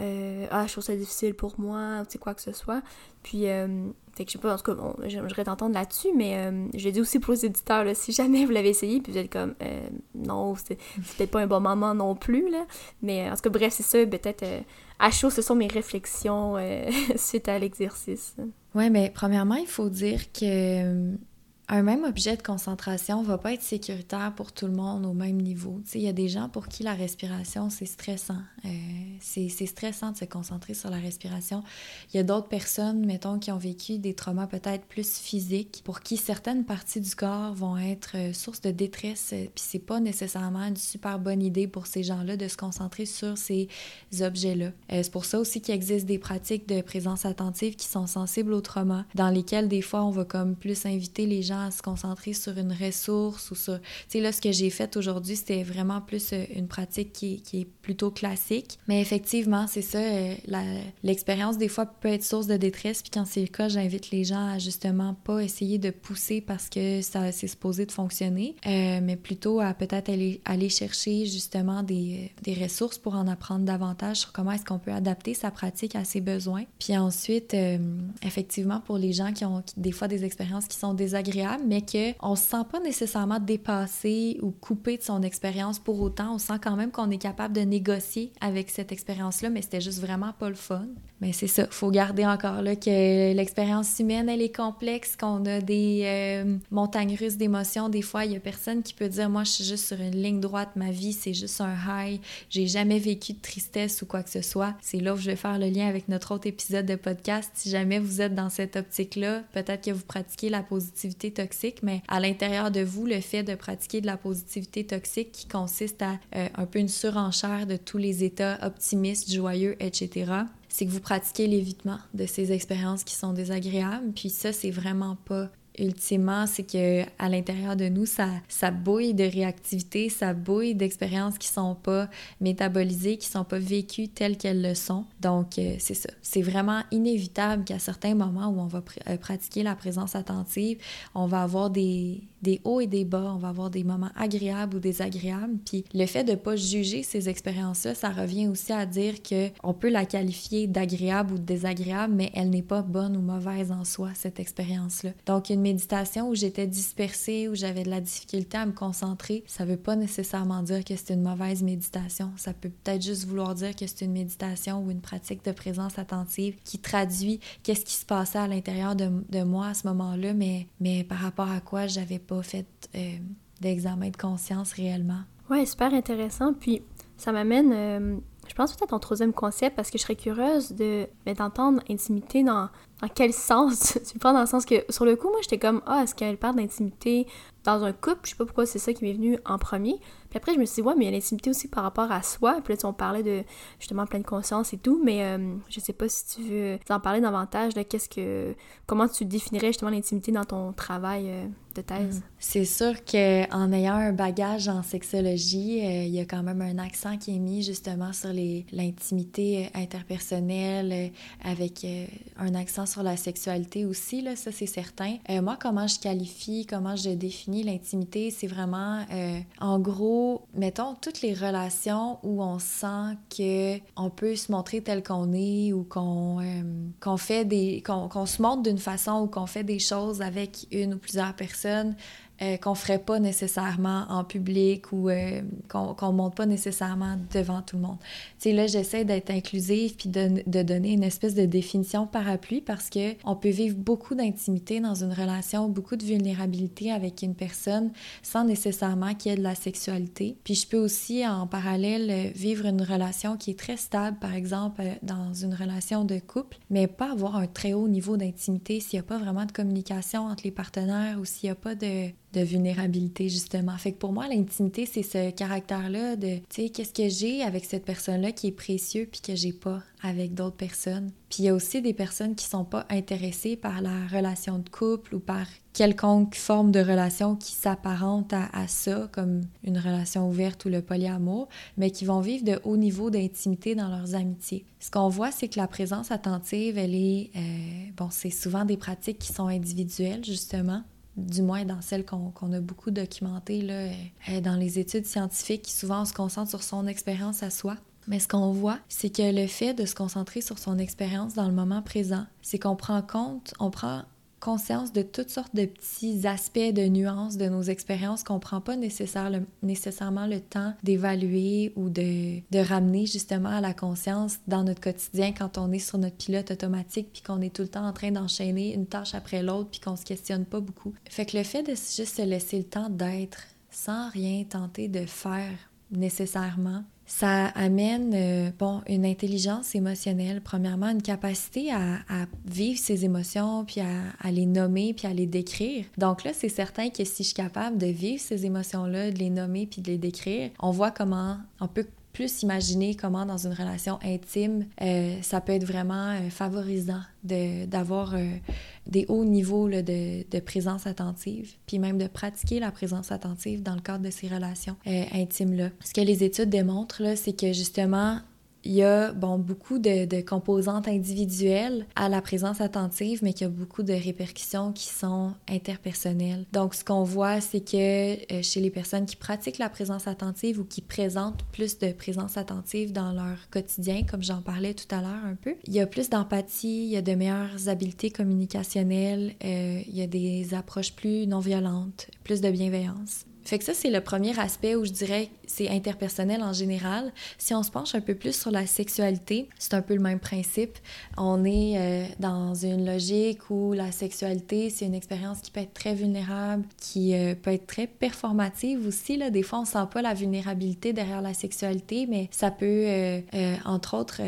euh, Ah je trouve ça difficile pour moi, ou quoi que ce soit. Puis euh, fait que je sais pas, en tout cas, bon, j'aimerais t'entendre là-dessus, mais je l'ai dit aussi pour les éditeurs, là, si jamais vous l'avez essayé, puis vous êtes comme non, c'est peut-être pas un bon moment non plus, là. Mais en tout cas, bref, c'est ça, peut-être à chaud, ce sont mes réflexions suite à l'exercice. Ouais, mais premièrement, il faut dire que un même objet de concentration va pas être sécuritaire pour tout le monde au même niveau. Il y a des gens pour qui la respiration, c'est stressant. Euh, c'est stressant de se concentrer sur la respiration. Il y a d'autres personnes, mettons, qui ont vécu des traumas peut-être plus physiques, pour qui certaines parties du corps vont être euh, source de détresse. Euh, puis c'est pas nécessairement une super bonne idée pour ces gens-là de se concentrer sur ces objets-là. c'est pour ça aussi qu'il existe des pratiques de présence attentive qui sont sensibles au trauma, dans lesquelles des fois on va comme plus inviter les gens à se concentrer sur une ressource ou sur... Tu sais, là, ce que j'ai fait aujourd'hui, c'était vraiment plus euh, une pratique qui, est plutôt classique. Mais effectivement, c'est ça, euh, l'expérience, des fois, peut être source de détresse. Puis quand c'est le cas, j'invite les gens à justement pas essayer de pousser parce que ça c'est supposé de fonctionner, euh, mais plutôt à peut-être aller, aller chercher justement des, des ressources pour en apprendre davantage sur comment est-ce qu'on peut adapter sa pratique à ses besoins. Puis ensuite, effectivement, pour les gens qui ont des fois des expériences qui sont désagréables, mais qu'on se sent pas nécessairement dépassé ou coupé de son expérience pour autant. On sent quand même qu'on est capable de négocier avec cette expérience-là, mais c'était juste vraiment pas le fun. Mais c'est ça, faut garder encore là que l'expérience humaine, elle est complexe, qu'on a des euh, montagnes russes d'émotions. Des fois, il y a personne qui peut dire, moi, je suis juste sur une ligne droite, ma vie, c'est juste un high, j'ai jamais vécu de tristesse ou quoi que ce soit. C'est là où je vais faire le lien avec notre autre épisode de podcast. Si jamais vous êtes dans cette optique-là, peut-être que vous pratiquez la positivité toxique, mais à l'intérieur de vous, le fait de pratiquer de la positivité toxique qui consiste à euh, un peu une surenchère de tous les états optimistes, joyeux, etc c'est que vous pratiquez l'évitement de ces expériences qui sont désagréables. Puis ça, c'est vraiment pas ultimement, c'est que à l'intérieur de nous, ça, ça bouille de réactivité, ça bouille d'expériences qui sont pas métabolisées, qui sont pas vécues telles qu'elles le sont. Donc, euh, c'est ça. C'est vraiment inévitable qu'à certains moments où on va euh, pratiquer la présence attentive, on va avoir des, des hauts et des bas, on va avoir des moments agréables ou désagréables. Puis le fait de pas juger ces expériences-là, ça revient aussi à dire que on peut la qualifier d'agréable ou de désagréable, mais elle n'est pas bonne ou mauvaise en soi, cette expérience-là. Donc, une méditation où j'étais dispersée, où j'avais de la difficulté à me concentrer, ça veut pas nécessairement dire que c'est une mauvaise méditation. Ça peut peut-être juste vouloir dire que c'est une méditation ou une pratique de présence attentive qui traduit qu'est-ce qui se passait à l'intérieur de, de, moi à ce moment-là, mais, mais par rapport à quoi j'avais pas fait euh, d'examen de conscience réellement. Ouais, super intéressant. Puis ça m'amène euh, je pense peut-être en troisième concept parce que je serais curieuse de d'entendre intimité dans, dans quel sens? Tu parles dans le sens que sur le coup moi j'étais comme ah est-ce qu'elle parle d'intimité dans un couple? Je sais pas pourquoi c'est ça qui m'est venu en premier. Puis après je me suis dit ouais mais il y a l'intimité aussi par rapport à soi. Puis là on parlait de justement pleine conscience et tout. Mais euh, je sais pas si tu veux en parler davantage de qu'est-ce que comment tu définirais justement l'intimité dans ton travail euh, de thèse? Mm. C'est sûr qu'en ayant un bagage en sexologie, euh, il y a quand même un accent qui est mis justement sur l'intimité euh, interpersonnelle, avec un accent sur la sexualité aussi, là, ça c'est certain. moi, comment je qualifie, comment je définis l'intimité, c'est vraiment, en gros, mettons, toutes les relations où on sent que on peut se montrer tel qu'on est ou qu'on qu'on fait des... qu'on se montre d'une façon ou qu'on fait des choses avec une ou plusieurs personnes personne euh, qu'on ferait pas nécessairement en public ou euh, qu'on ne monte pas nécessairement devant tout le monde. Tu là, j'essaie d'être inclusive puis de, de, donner une espèce de définition parapluie parce que on peut vivre beaucoup d'intimité dans une relation, beaucoup de vulnérabilité avec une personne sans nécessairement qu'il y ait de la sexualité. Puis je peux aussi, en parallèle, vivre une relation qui est très stable, par exemple, euh, dans une relation de couple, mais pas avoir un très haut niveau d'intimité s'il n'y a pas vraiment de communication entre les partenaires ou s'il n'y a pas de de vulnérabilité, justement. Fait que pour moi, l'intimité, c'est ce caractère-là de, tu sais, qu'est-ce que j'ai avec cette personne-là qui est précieux puis que j'ai pas avec d'autres personnes. Puis il y a aussi des personnes qui sont pas intéressées par la relation de couple ou par quelconque forme de relation qui s'apparente à, ça, comme une relation ouverte ou le polyamour, mais qui vont vivre de hauts niveaux d'intimité dans leurs amitiés. Ce qu'on voit, c'est que la présence attentive, elle est, euh, bon, c'est souvent des pratiques qui sont individuelles, justement, du moins dans celles qu'on a beaucoup documentées là, euh, dans les études scientifiques, souvent on se concentre sur son expérience à soi. Mais ce qu'on voit, c'est que le fait de se concentrer sur son expérience dans le moment présent, c'est qu'on prend compte, on prend conscience de toutes sortes de petits aspects, de nuances de nos expériences qu'on prend pas nécessairement le temps d'évaluer ou de, de, ramener justement à la conscience dans notre quotidien quand on est sur notre pilote automatique puis qu'on est tout le temps en train d'enchaîner une tâche après l'autre puis qu'on se questionne pas beaucoup. Fait que le fait de juste se laisser le temps d'être sans rien tenter de faire nécessairement, ça amène euh, bon, une intelligence émotionnelle, premièrement, une capacité à, vivre ses émotions, puis à, les nommer, puis à les décrire. Donc là, c'est certain que si je suis capable de vivre ces émotions-là, de les nommer, puis de les décrire, on voit comment on peut plus imaginer comment dans une relation intime, euh, ça peut être vraiment euh, favorisant d'avoir euh, des hauts niveaux de, de, présence attentive, puis même de pratiquer la présence attentive dans le cadre de ces relations intimes-là. Ce que les études démontrent, c'est que justement, il y a bon, beaucoup de, composantes individuelles à la présence attentive, mais qu'il y a beaucoup de répercussions qui sont interpersonnelles. Donc, ce qu'on voit, c'est que euh, chez les personnes qui pratiquent la présence attentive ou qui présentent plus de présence attentive dans leur quotidien, comme j'en parlais tout à l'heure un peu, il y a plus d'empathie, il y a de meilleures habiletés communicationnelles, euh, il y a des approches plus non violentes, plus de bienveillance. Fait que ça, c'est le premier aspect où je dirais c'est interpersonnel en général. Si on se penche un peu plus sur la sexualité, c'est un peu le même principe. On est euh, dans une logique où la sexualité, c'est une expérience qui peut être très vulnérable, qui euh, peut être très performative aussi. Là. Des fois, on sent pas la vulnérabilité derrière la sexualité, mais ça peut, euh, entre autres,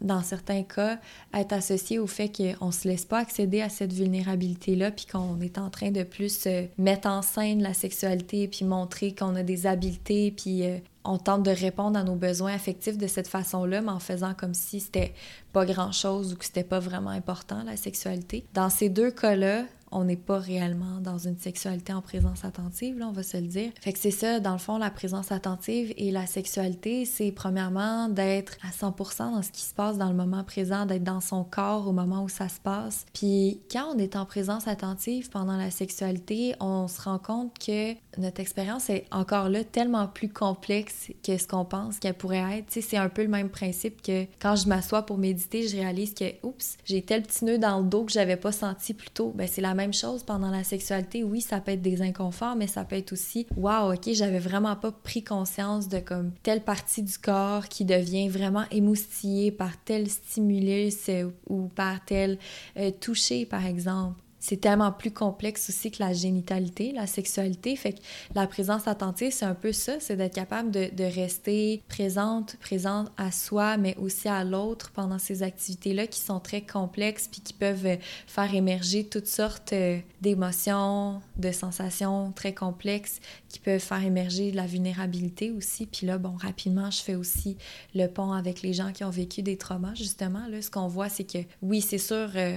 dans certains cas, être associé au fait qu'on ne se laisse pas accéder à cette vulnérabilité-là, puis qu'on est en train de plus mettre en scène la sexualité, puis montrer qu'on a des habiletés, puis euh, on tente de répondre à nos besoins affectifs de cette façon-là, mais en faisant comme si c'était pas grand-chose ou que c'était pas vraiment important, la sexualité. Dans ces deux cas-là, on n'est pas réellement dans une sexualité en présence attentive, là, on va se le dire. Fait que c'est ça, dans le fond, la présence attentive et la sexualité, c'est premièrement d'être à 100% dans ce qui se passe dans le moment présent, d'être dans son corps au moment où ça se passe. Puis quand on est en présence attentive pendant la sexualité, on se rend compte que notre expérience est encore là tellement plus complexe que ce qu'on pense qu'elle pourrait être. C'est un peu le même principe que quand je m'assois pour méditer, je réalise que, oups, j'ai tel petit nœud dans le dos que j'avais pas senti plus tôt. Ben, c'est la même chose pendant la sexualité. Oui, ça peut être des inconforts, mais ça peut être aussi, waouh, ok, j'avais vraiment pas pris conscience de comme telle partie du corps qui devient vraiment émoustillée par tel stimulus euh, ou par tel euh, toucher, par exemple c'est tellement plus complexe aussi que la génitalité, la sexualité. Fait que la présence attentive, c'est un peu ça, c'est d'être capable de, rester présente, présente à soi, mais aussi à l'autre pendant ces activités-là qui sont très complexes puis qui peuvent faire émerger toutes sortes euh, d'émotions, de sensations très complexes qui peuvent faire émerger de la vulnérabilité aussi. Puis là, bon, rapidement, je fais aussi le pont avec les gens qui ont vécu des traumas, justement. Là, ce qu'on voit, c'est que oui, c'est sûr, euh,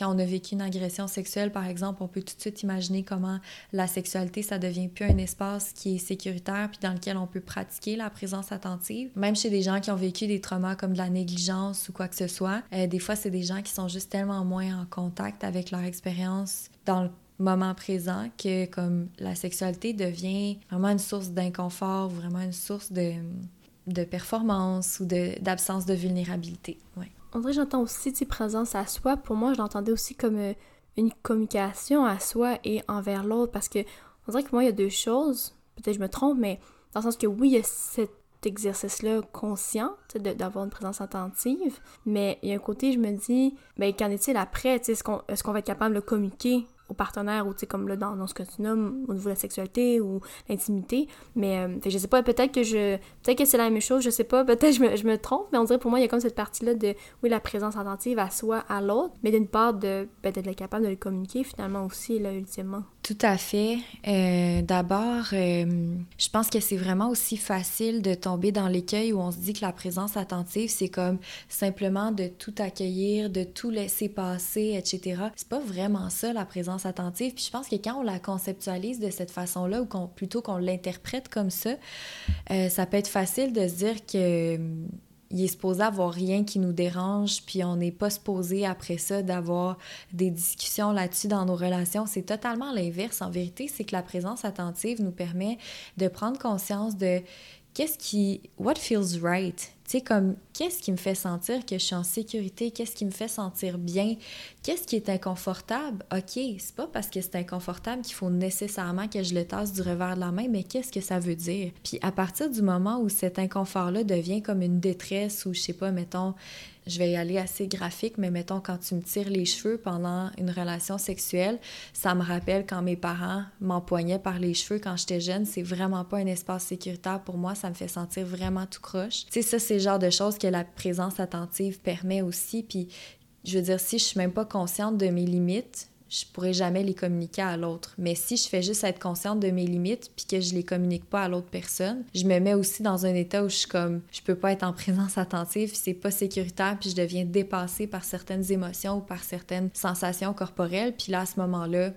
quand on a vécu une agression sexuelle, par exemple, on peut tout de suite imaginer comment la sexualité, ça devient plus un espace qui est sécuritaire puis dans lequel on peut pratiquer la présence attentive. Même chez des gens qui ont vécu des traumas comme de la négligence ou quoi que ce soit, euh, des fois, c'est des gens qui sont juste tellement moins en contact avec leur expérience dans le moment présent que comme la sexualité devient vraiment une source d'inconfort, vraiment une source de, de performance ou d'absence de, vulnérabilité. On dirait que j'entends aussi, tu présence à soi. Pour moi, je l'entendais aussi comme euh, une communication à soi et envers l'autre parce que on dirait que moi, il y a deux choses. Peut-être je me trompe, mais dans le sens que oui, il y a cet exercice-là conscient, d'avoir une présence attentive, mais il y a un côté, je me dis, ben, qu'en est-il après? Est-ce qu'on est qu'on va être capable de communiquer au partenaire ou tu sais comme là dans, dans, ce que tu nommes au niveau de la sexualité ou l'intimité. Mais euh, je sais pas peut-être que je peut-être que c'est la même chose je sais pas peut-être je me, je me trompe mais on dirait pour moi il y a comme cette partie là de oui la présence attentive à soi à l'autre mais d'une part de ben, d'être capable de le communiquer finalement aussi là ultimement tout à fait. Euh, D'abord, euh, je pense que c'est vraiment aussi facile de tomber dans l'écueil où on se dit que la présence attentive, c'est comme simplement de tout accueillir, de tout laisser passer, etc. C'est pas vraiment ça, la présence attentive. Puis je pense que quand on la conceptualise de cette façon-là, ou plutôt qu'on l'interprète comme ça, euh, ça peut être facile de se dire que il est supposé avoir rien qui nous dérange, puis on n'est pas supposé après ça d'avoir des discussions là-dessus dans nos relations. C'est totalement l'inverse. En vérité, c'est que la présence attentive nous permet de prendre conscience de qu'est-ce qui, what feels right, tu comme, qu'est-ce qui me fait sentir que je suis en sécurité? Qu'est-ce qui me fait sentir bien? Qu'est-ce qui est inconfortable? OK, c'est pas parce que c'est inconfortable qu'il faut nécessairement que je le tasse du revers de la main, mais qu'est-ce que ça veut dire? Puis à partir du moment où cet inconfort-là devient comme une détresse ou, je sais pas, mettons, je vais y aller assez graphique, mais mettons quand tu me tires les cheveux pendant une relation sexuelle, ça me rappelle quand mes parents m'empoignaient par les cheveux quand j'étais jeune. C'est vraiment pas un espace sécuritaire pour moi. Ça me fait sentir vraiment tout croche. Tu sais, ça, c'est le genre de choses que la présence attentive permet aussi. Puis, je veux dire, si je suis même pas consciente de mes limites, je pourrais jamais les communiquer à l'autre. Mais si je fais juste être consciente de mes limites puis que je les communique pas à l'autre personne, je me mets aussi dans un état où je suis comme je peux pas être en présence attentive, c'est pas sécuritaire puis je deviens dépassée par certaines émotions ou par certaines sensations corporelles puis là à ce moment-là,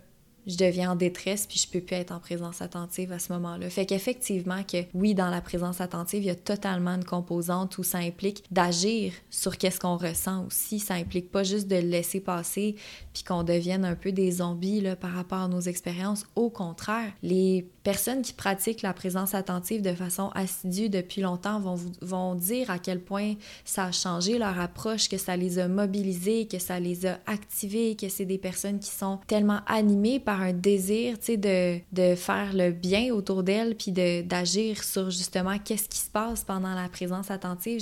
je deviens en détresse puis je peux plus être en présence attentive à ce moment-là. Fait qu'effectivement que oui, dans la présence attentive, il y a totalement une composante où ça implique d'agir sur qu'est-ce qu'on ressent aussi. Ça implique pas juste de le laisser passer puis qu'on devienne un peu des zombies là, par rapport à nos expériences. Au contraire, les personnes qui pratiquent la présence attentive de façon assidue depuis longtemps vont, vont dire à quel point ça a changé leur approche, que ça les a mobilisés, que ça les a activés, que c'est des personnes qui sont tellement animées un désir, tu de, de faire le bien autour d'elles, puis d'agir sur justement qu'est-ce qui se passe pendant la présence attentive.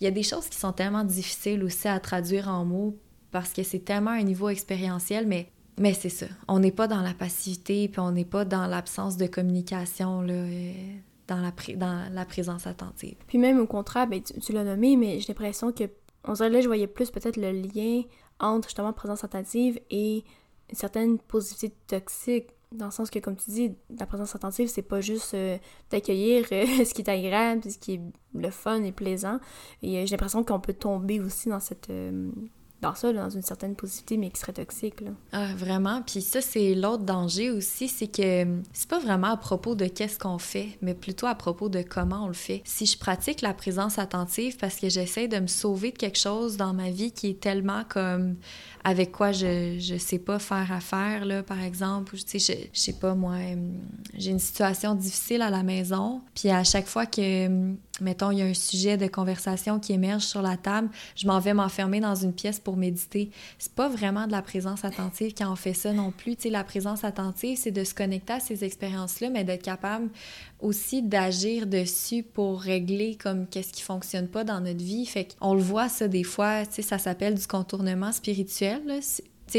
Il y a des choses qui sont tellement difficiles aussi à traduire en mots parce que c'est tellement un niveau expérientiel, mais mais c'est ça. On n'est pas dans la passivité, puis on n'est pas dans l'absence de communication, là, euh, dans, la dans la présence attentive. Puis même au contraire, ben, tu, l'as nommé, mais j'ai l'impression que, on dirait là, je voyais plus peut-être le lien entre justement présence attentive et une certaine positivité toxique. Dans le sens que, comme tu dis, la présence attentive, c'est pas juste euh, d'accueillir euh, ce qui est agréable, ce qui est le fun et plaisant. Et euh, j'ai l'impression qu'on peut tomber aussi dans cette dans ça, dans une certaine positivité, mais qui serait toxique. Ah, vraiment. Puis ça, c'est l'autre danger aussi, c'est que c'est pas vraiment à propos de qu'est-ce qu'on fait, mais plutôt à propos de comment on le fait. Si je pratique la présence attentive parce que j'essaie de me sauver de quelque chose dans ma vie qui est tellement comme avec quoi je, je sais pas faire affaire, là, par exemple, je, je sais pas, moi, j'ai une situation difficile à la maison, puis à chaque fois que mettons, il y a un sujet de conversation qui émerge sur la table, je m'en vais m'enfermer dans une pièce pour méditer. C'est pas vraiment de la présence attentive quand on fait ça non plus. Tu la présence attentive, c'est de se connecter à ces expériences-là, mais d'être capable aussi d'agir dessus pour régler comme qu'est-ce qui fonctionne pas dans notre vie. Fait qu'on le voit ça des fois, ça s'appelle du contournement spirituel.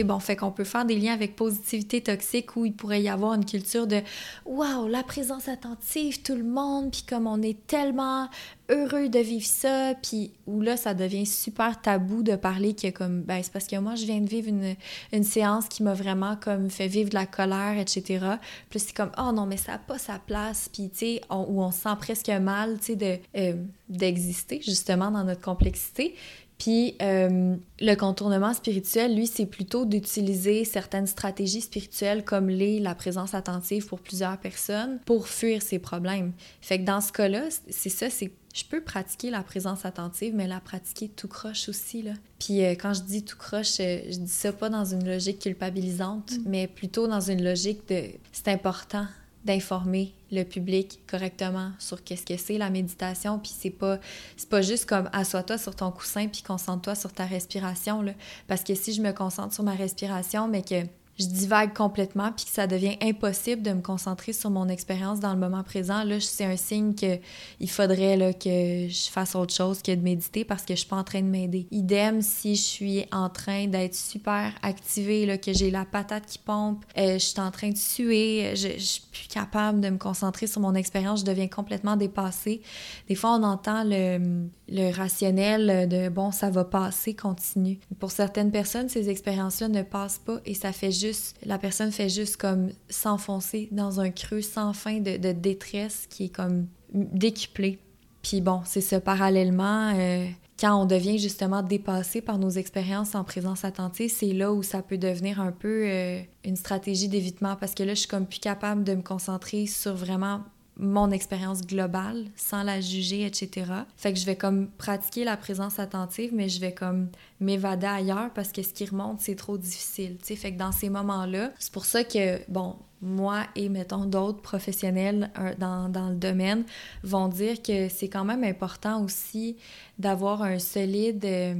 Bon, fait qu'on peut faire des liens avec positivité toxique où il pourrait y avoir une culture de waouh, la présence attentive, tout le monde, puis comme on est tellement heureux de vivre ça, puis où là, ça devient super tabou de parler que comme, ben, c'est parce que moi, je viens de vivre une, séance qui m'a vraiment comme fait vivre de la colère, etc. Puis c'est comme, oh non, mais ça n'a pas sa place, puis tu sais, où on se sent presque mal, sais, euh, d'exister justement dans notre complexité. Puis euh, le contournement spirituel, lui, c'est plutôt d'utiliser certaines stratégies spirituelles comme les la présence attentive pour plusieurs personnes pour fuir ces problèmes. Fait que dans ce cas-là, c'est ça, c'est je peux pratiquer la présence attentive, mais la pratiquer tout croche aussi. Là. Puis euh, quand je dis tout croche, euh, je dis ça pas dans une logique culpabilisante, mm. mais plutôt dans une logique de c'est important d'informer le public correctement sur qu'est-ce que c'est la méditation puis c'est pas c'est pas juste comme assois-toi sur ton coussin puis concentre-toi sur ta respiration parce que si je me concentre sur ma respiration mais que je divague complètement puis que ça devient impossible de me concentrer sur mon expérience dans le moment présent, là, c'est un signe que il faudrait là, que je fasse autre chose que de méditer parce que je suis pas en train de m'aider. Idem si je suis en train d'être super activée, là, que j'ai la patate qui pompe, euh, je suis en train de suer, je, je suis plus capable de me concentrer sur mon expérience, je deviens complètement dépassée. Des fois, on entend le, le rationnel de bon, ça va passer, continue. Pour certaines personnes, ces expériences-là ne passent pas et ça fait juste, la personne fait juste comme s'enfoncer dans un creux sans fin de, détresse qui est comme décuplé. Puis bon, c'est ça, parallèlement, euh, quand on devient justement dépassé par nos expériences en présence attentive, c'est là où ça peut devenir un peu euh, une stratégie d'évitement parce que là, je suis comme plus capable de me concentrer sur vraiment mon expérience globale sans la juger, etc. Fait que je vais comme pratiquer la présence attentive, mais je vais comme m'évader ailleurs parce que ce qui remonte, c'est trop difficile, sais. Fait que dans ces moments-là, c'est pour ça que, bon, moi et, mettons, d'autres professionnels euh, dans, dans, le domaine vont dire que c'est quand même important aussi d'avoir un solide, euh,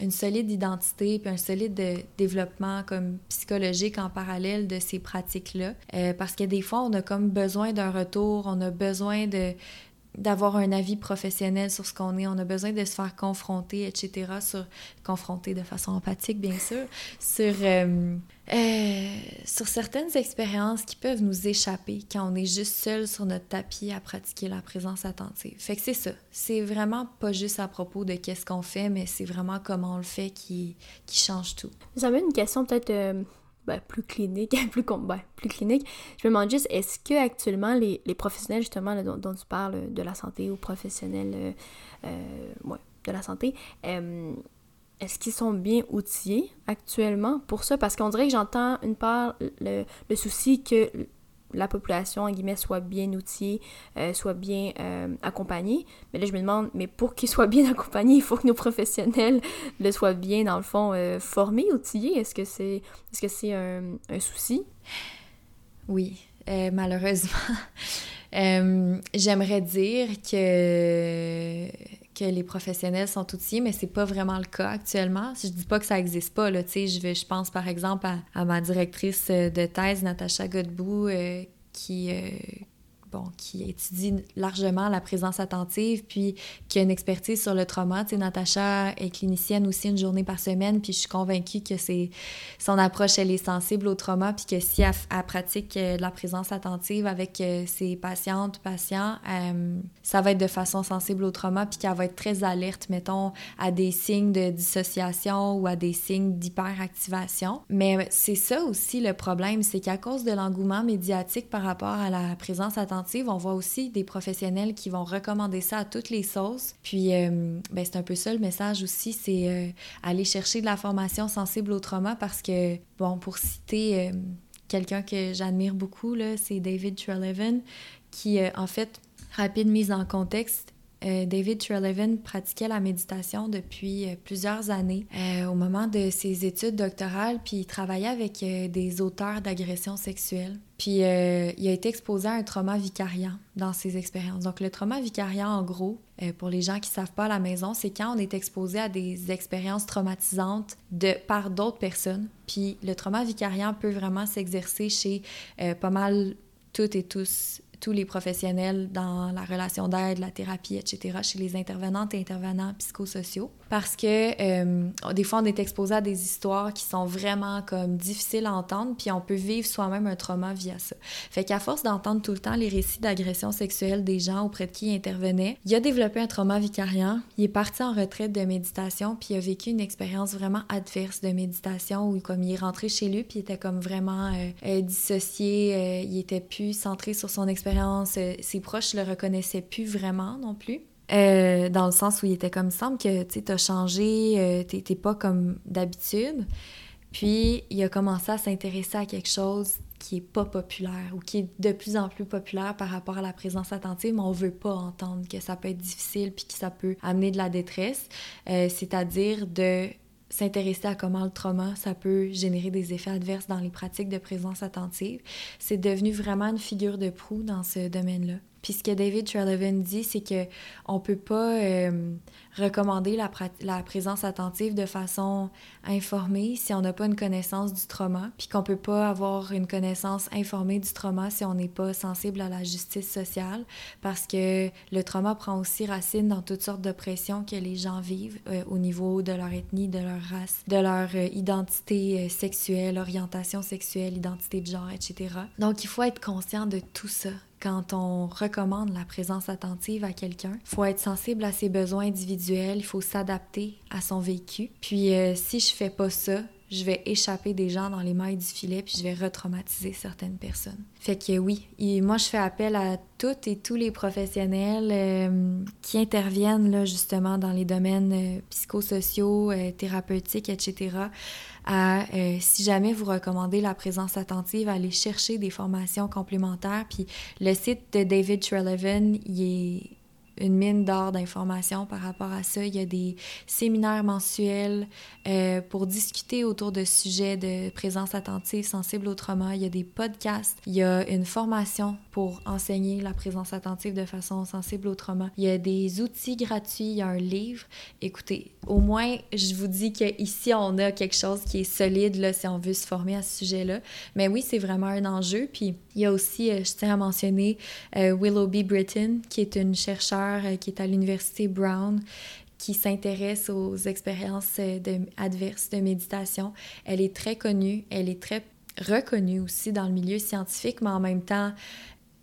une solide identité puis un solide développement comme psychologique en parallèle de ces pratiques-là. Euh, parce que des fois, on a comme besoin d'un retour, on a besoin de d'avoir un avis professionnel sur ce qu'on est, on a besoin de se faire confronter, etc., sur, confronter de façon empathique, bien sûr, sur, euh, sur certaines expériences qui peuvent nous échapper quand on est juste seul sur notre tapis à pratiquer la présence attentive. Fait que c'est ça. C'est vraiment pas juste à propos de qu'est-ce qu'on fait, mais c'est vraiment comment on le fait qui, qui change tout. J'avais une question peut-être... Euh, ben, plus clinique, plus, ben, plus clinique. Je me demande juste, est-ce que actuellement les, les professionnels justement dont, tu parles de la santé ou professionnels euh, euh de la santé, euh, est-ce qu'ils sont bien outillés actuellement pour ça? Parce qu'on dirait que j'entends une part le, le souci que la population, en guillemets, soit bien outillée, euh, soit bien euh, accompagnée. Mais là, je me demande, mais pour qu'ils soient bien accompagnés, il faut que nos professionnels le soient bien, dans le fond, euh, formés, outillés. Est-ce que c'est est -ce c'est un, un, souci? Oui, malheureusement. J'aimerais dire que les professionnels sont outillés, mais c'est pas vraiment le cas actuellement. Je dis pas que ça existe pas, là, je, je pense par exemple à, ma directrice de thèse, Natacha Godbout, euh, qui, euh, bon, qui étudie largement la présence attentive, puis qui a une expertise sur le trauma. Tu sais, Natacha est clinicienne aussi une journée par semaine, puis je suis convaincue que c'est son approche, elle est sensible au trauma, puis que si elle, pratique euh, la présence attentive avec euh, ses patientes, patients, euh, ça va être de façon sensible au trauma, puis qu'elle va être très alerte, mettons, à des signes de dissociation ou à des signes d'hyperactivation. Mais c'est ça aussi le problème, c'est qu'à cause de l'engouement médiatique par rapport à la présence attentive, on voit aussi des professionnels qui vont recommander ça à toutes les sauces. Puis, euh, ben, c'est un peu ça le message aussi, c'est euh, aller chercher de la formation sensible au trauma parce que, bon, pour citer euh, quelqu'un que j'admire beaucoup, c'est David Treleaven, qui, en fait, rapide mise en contexte, David Treleaven pratiquait la méditation depuis plusieurs années au moment de ses études doctorales, puis il travaillait avec des auteurs d'agressions sexuelles. Puis euh, il a été exposé à un trauma vicariant dans ses expériences. Donc le trauma vicariant, en gros, euh, pour les gens qui savent pas à la maison, c'est quand on est exposé à des expériences traumatisantes de par d'autres personnes. Puis le trauma vicariant peut vraiment s'exercer chez euh, pas mal toutes et tous tous les professionnels dans la relation d'aide, la thérapie, etc., chez les intervenantes et intervenants psychosociaux. Parce que euh, des fois, on est exposé à des histoires qui sont vraiment comme difficiles à entendre, puis on peut vivre soi-même un trauma via ça. Fait qu'à force d'entendre tout le temps les récits d'agression sexuelle des gens auprès de qui il intervenait, il a développé un trauma vicariant, il est parti en retraite de méditation, puis il a vécu une expérience vraiment adverse de méditation où comme il est rentré chez lui, puis il était comme vraiment euh, euh, dissocié, il était plus centré sur son expérience euh, ses proches le reconnaissaient plus vraiment non plus. Euh, dans le sens où il était comme, il semble que tu as changé, euh, t'es pas comme d'habitude. Puis il a commencé à s'intéresser à quelque chose qui est pas populaire ou qui est de plus en plus populaire par rapport à la présence attentive, mais on veut pas entendre que ça peut être difficile puis que ça peut amener de la détresse, c'est-à-dire de s'intéresser à comment le trauma, ça peut générer des effets adverses dans les pratiques de présence attentive. C'est devenu vraiment une figure de proue dans ce domaine-là. Puis ce que David Treleaven dit, c'est que on peut pas euh, recommander la, présence attentive de façon informée si on n'a pas une connaissance du trauma, puis qu'on peut pas avoir une connaissance informée du trauma si on n'est pas sensible à la justice sociale, parce que le trauma prend aussi racine dans toutes sortes d'oppressions que les gens vivent euh, au niveau de leur ethnie, de leur race, de leur euh, identité sexuelle, orientation sexuelle, identité de genre, etc. Donc il faut être conscient de tout ça quand on recommande la présence attentive à quelqu'un. Il faut être sensible à ses besoins individuels, il faut s'adapter à son vécu. Puis euh, si je fais pas ça, je vais échapper des gens dans les mailles du filet puis je vais retraumatiser certaines personnes. Fait que oui, moi je fais appel à toutes et tous les professionnels euh, qui interviennent là justement dans les domaines euh, psychosociaux, thérapeutiques, etc euh, si jamais vous recommandez la présence attentive, aller chercher des formations complémentaires. Puis le site de David Treleaven, il est une mine d'or d'informations par rapport à ça. Il y a des séminaires mensuels euh, pour discuter autour de sujets de présence attentive sensible au. Il y a des podcasts. Il y a une formation pour enseigner la présence attentive de façon sensible au trauma. Il y a des outils gratuits. Il y a un livre. Écoutez, au moins, je vous dis qu'ici, on a quelque chose qui est solide là, si on veut se former à ce sujet-là. Mais oui, c'est vraiment un enjeu. Puis il y a aussi, euh, je tiens à mentionner, euh, Willoughby Britton, qui est une chercheure euh, qui est à l'Université Brown, qui s'intéresse aux expériences de, adverses de méditation. Elle est très connue, elle est très reconnue aussi dans le milieu scientifique, mais en même temps,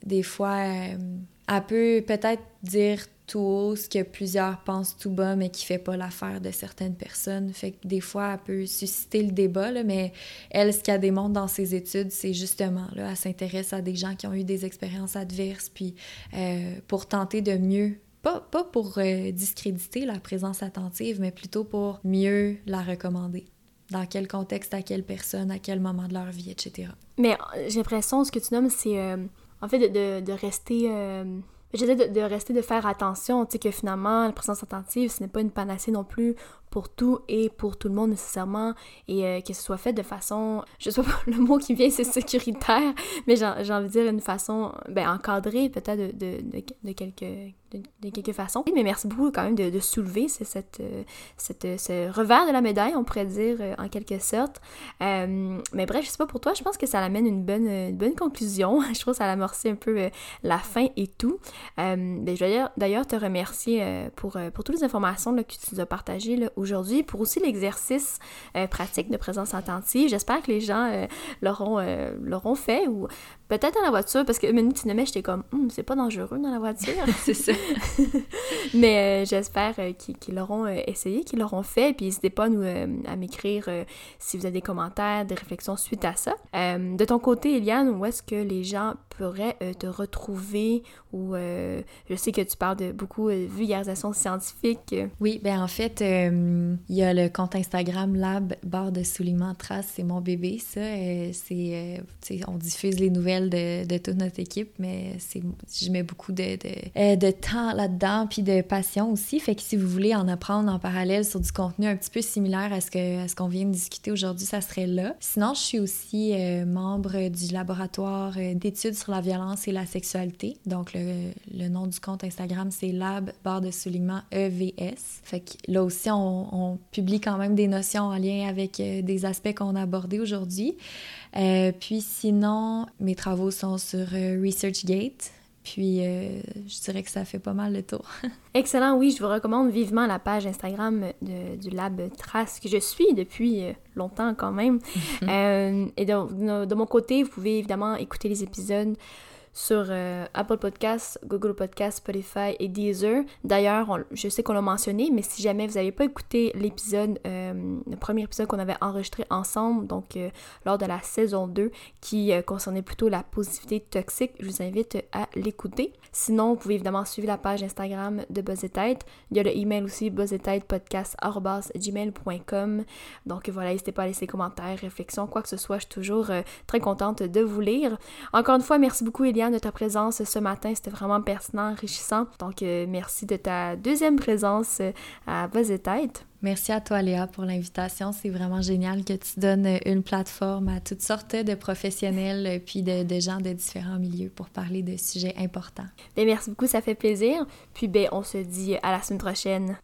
des fois, elle peut peut-être dire tout haut, ce que plusieurs pensent tout bas, mais qui fait pas l'affaire de certaines personnes. Fait que des fois, elle peut susciter le débat, mais elle, ce qu'elle démontre dans ses études, c'est justement, là, elle s'intéresse à des gens qui ont eu des expériences adverses, puis euh, pour tenter de mieux pas, pas pour euh, discréditer la présence attentive, mais plutôt pour mieux la recommander. Dans quel contexte, à quelle personne, à quel moment de leur vie, etc. Mais euh, j'ai l'impression, ce que tu nommes, c'est en fait de, de rester J'essaie de, rester, de faire attention, tu sais, que finalement, la présence attentive, ce n'est pas une panacée non plus pour tout et pour tout le monde nécessairement et euh, que ce soit fait de façon, je sais pas le mot qui vient c'est sécuritaire, mais j'ai envie de dire une façon ben, encadrée peut-être de, de, de, quelques de, quelque façon. Mais merci beaucoup quand même de, soulever cette, euh, cette, ce revers de la médaille, on pourrait dire euh, en quelque sorte. mais bref, je sais pas pour toi, je pense que ça amène une bonne, une bonne conclusion. je trouve que ça amorcé un peu la fin et tout. Ben, je vais d'ailleurs te remercier pour, pour toutes les informations que tu nous as partagées aujourd'hui, pour aussi l'exercice pratique de présence attentive. J'espère que les gens l'auront fait ou peut-être dans la voiture, parce que une tu j'étais comme, hum, c'est pas dangereux dans la voiture. c'est ça. Mais euh, j'espère euh, qu'ils l'auront euh, essayé, qu'ils l'auront fait. Puis n'hésitez pas à, nous, à m'écrire si vous avez des commentaires, des réflexions suite à ça. de ton côté, Eliane, où est-ce que les gens pourraient te retrouver? Ou je sais que tu parles de beaucoup de vulgarisation scientifique. Oui, ben en fait, il y a le compte Instagram Lab barre de soulignement trace, c'est mon bébé, ça. c'est, on diffuse les nouvelles de, toute notre équipe, mais je mets beaucoup de, de, de temps là-dedans, puis de passion aussi. Fait que si vous voulez en apprendre en parallèle sur du contenu un petit peu similaire à ce qu'on vient de discuter aujourd'hui, ça serait là. Sinon, je suis aussi euh, membre du laboratoire euh, d'études sur la violence et la sexualité. Donc, le, le nom du compte Instagram, c'est lab barre de soulignement EVS. Fait que là aussi, on, on, publie quand même des notions en lien avec euh, des aspects qu'on a abordés aujourd'hui. Puis sinon, mes travaux sont sur ResearchGate, puis, euh, je dirais que ça fait pas mal le tour. Excellent, oui, je vous recommande vivement la page Instagram du Lab Trace que je suis depuis euh, longtemps quand même. Euh, et de, de, mon côté, vous pouvez évidemment écouter les épisodes sur euh, Apple Podcasts, Google Podcasts, Spotify et Deezer. D'ailleurs, je sais qu'on l'a mentionné, mais si jamais vous n'avez pas écouté l'épisode, euh, le premier épisode qu'on avait enregistré ensemble, donc euh, lors de la saison 2, qui concernait plutôt la positivité toxique, je vous invite à l'écouter. Sinon, vous pouvez évidemment suivre la page Instagram de Buzz Tête. Il y a le email aussi buzzetêtepodcast.gmail.com. Donc voilà, n'hésitez pas à laisser commentaires, réflexions, quoi que ce soit. Je suis toujours très contente de vous lire. Encore une fois, merci beaucoup, Eliane de ta présence ce matin. C'était vraiment pertinent, enrichissant. Donc, euh, merci de ta deuxième présence euh, à Buzz et Tête. Merci à toi, Léa, pour l'invitation. C'est vraiment génial que tu donnes une plateforme à toutes sortes de professionnels euh, puis de, de gens de différents milieux pour parler de sujets importants. Bien, merci beaucoup, ça fait plaisir. Puis, ben, on se dit à la semaine prochaine.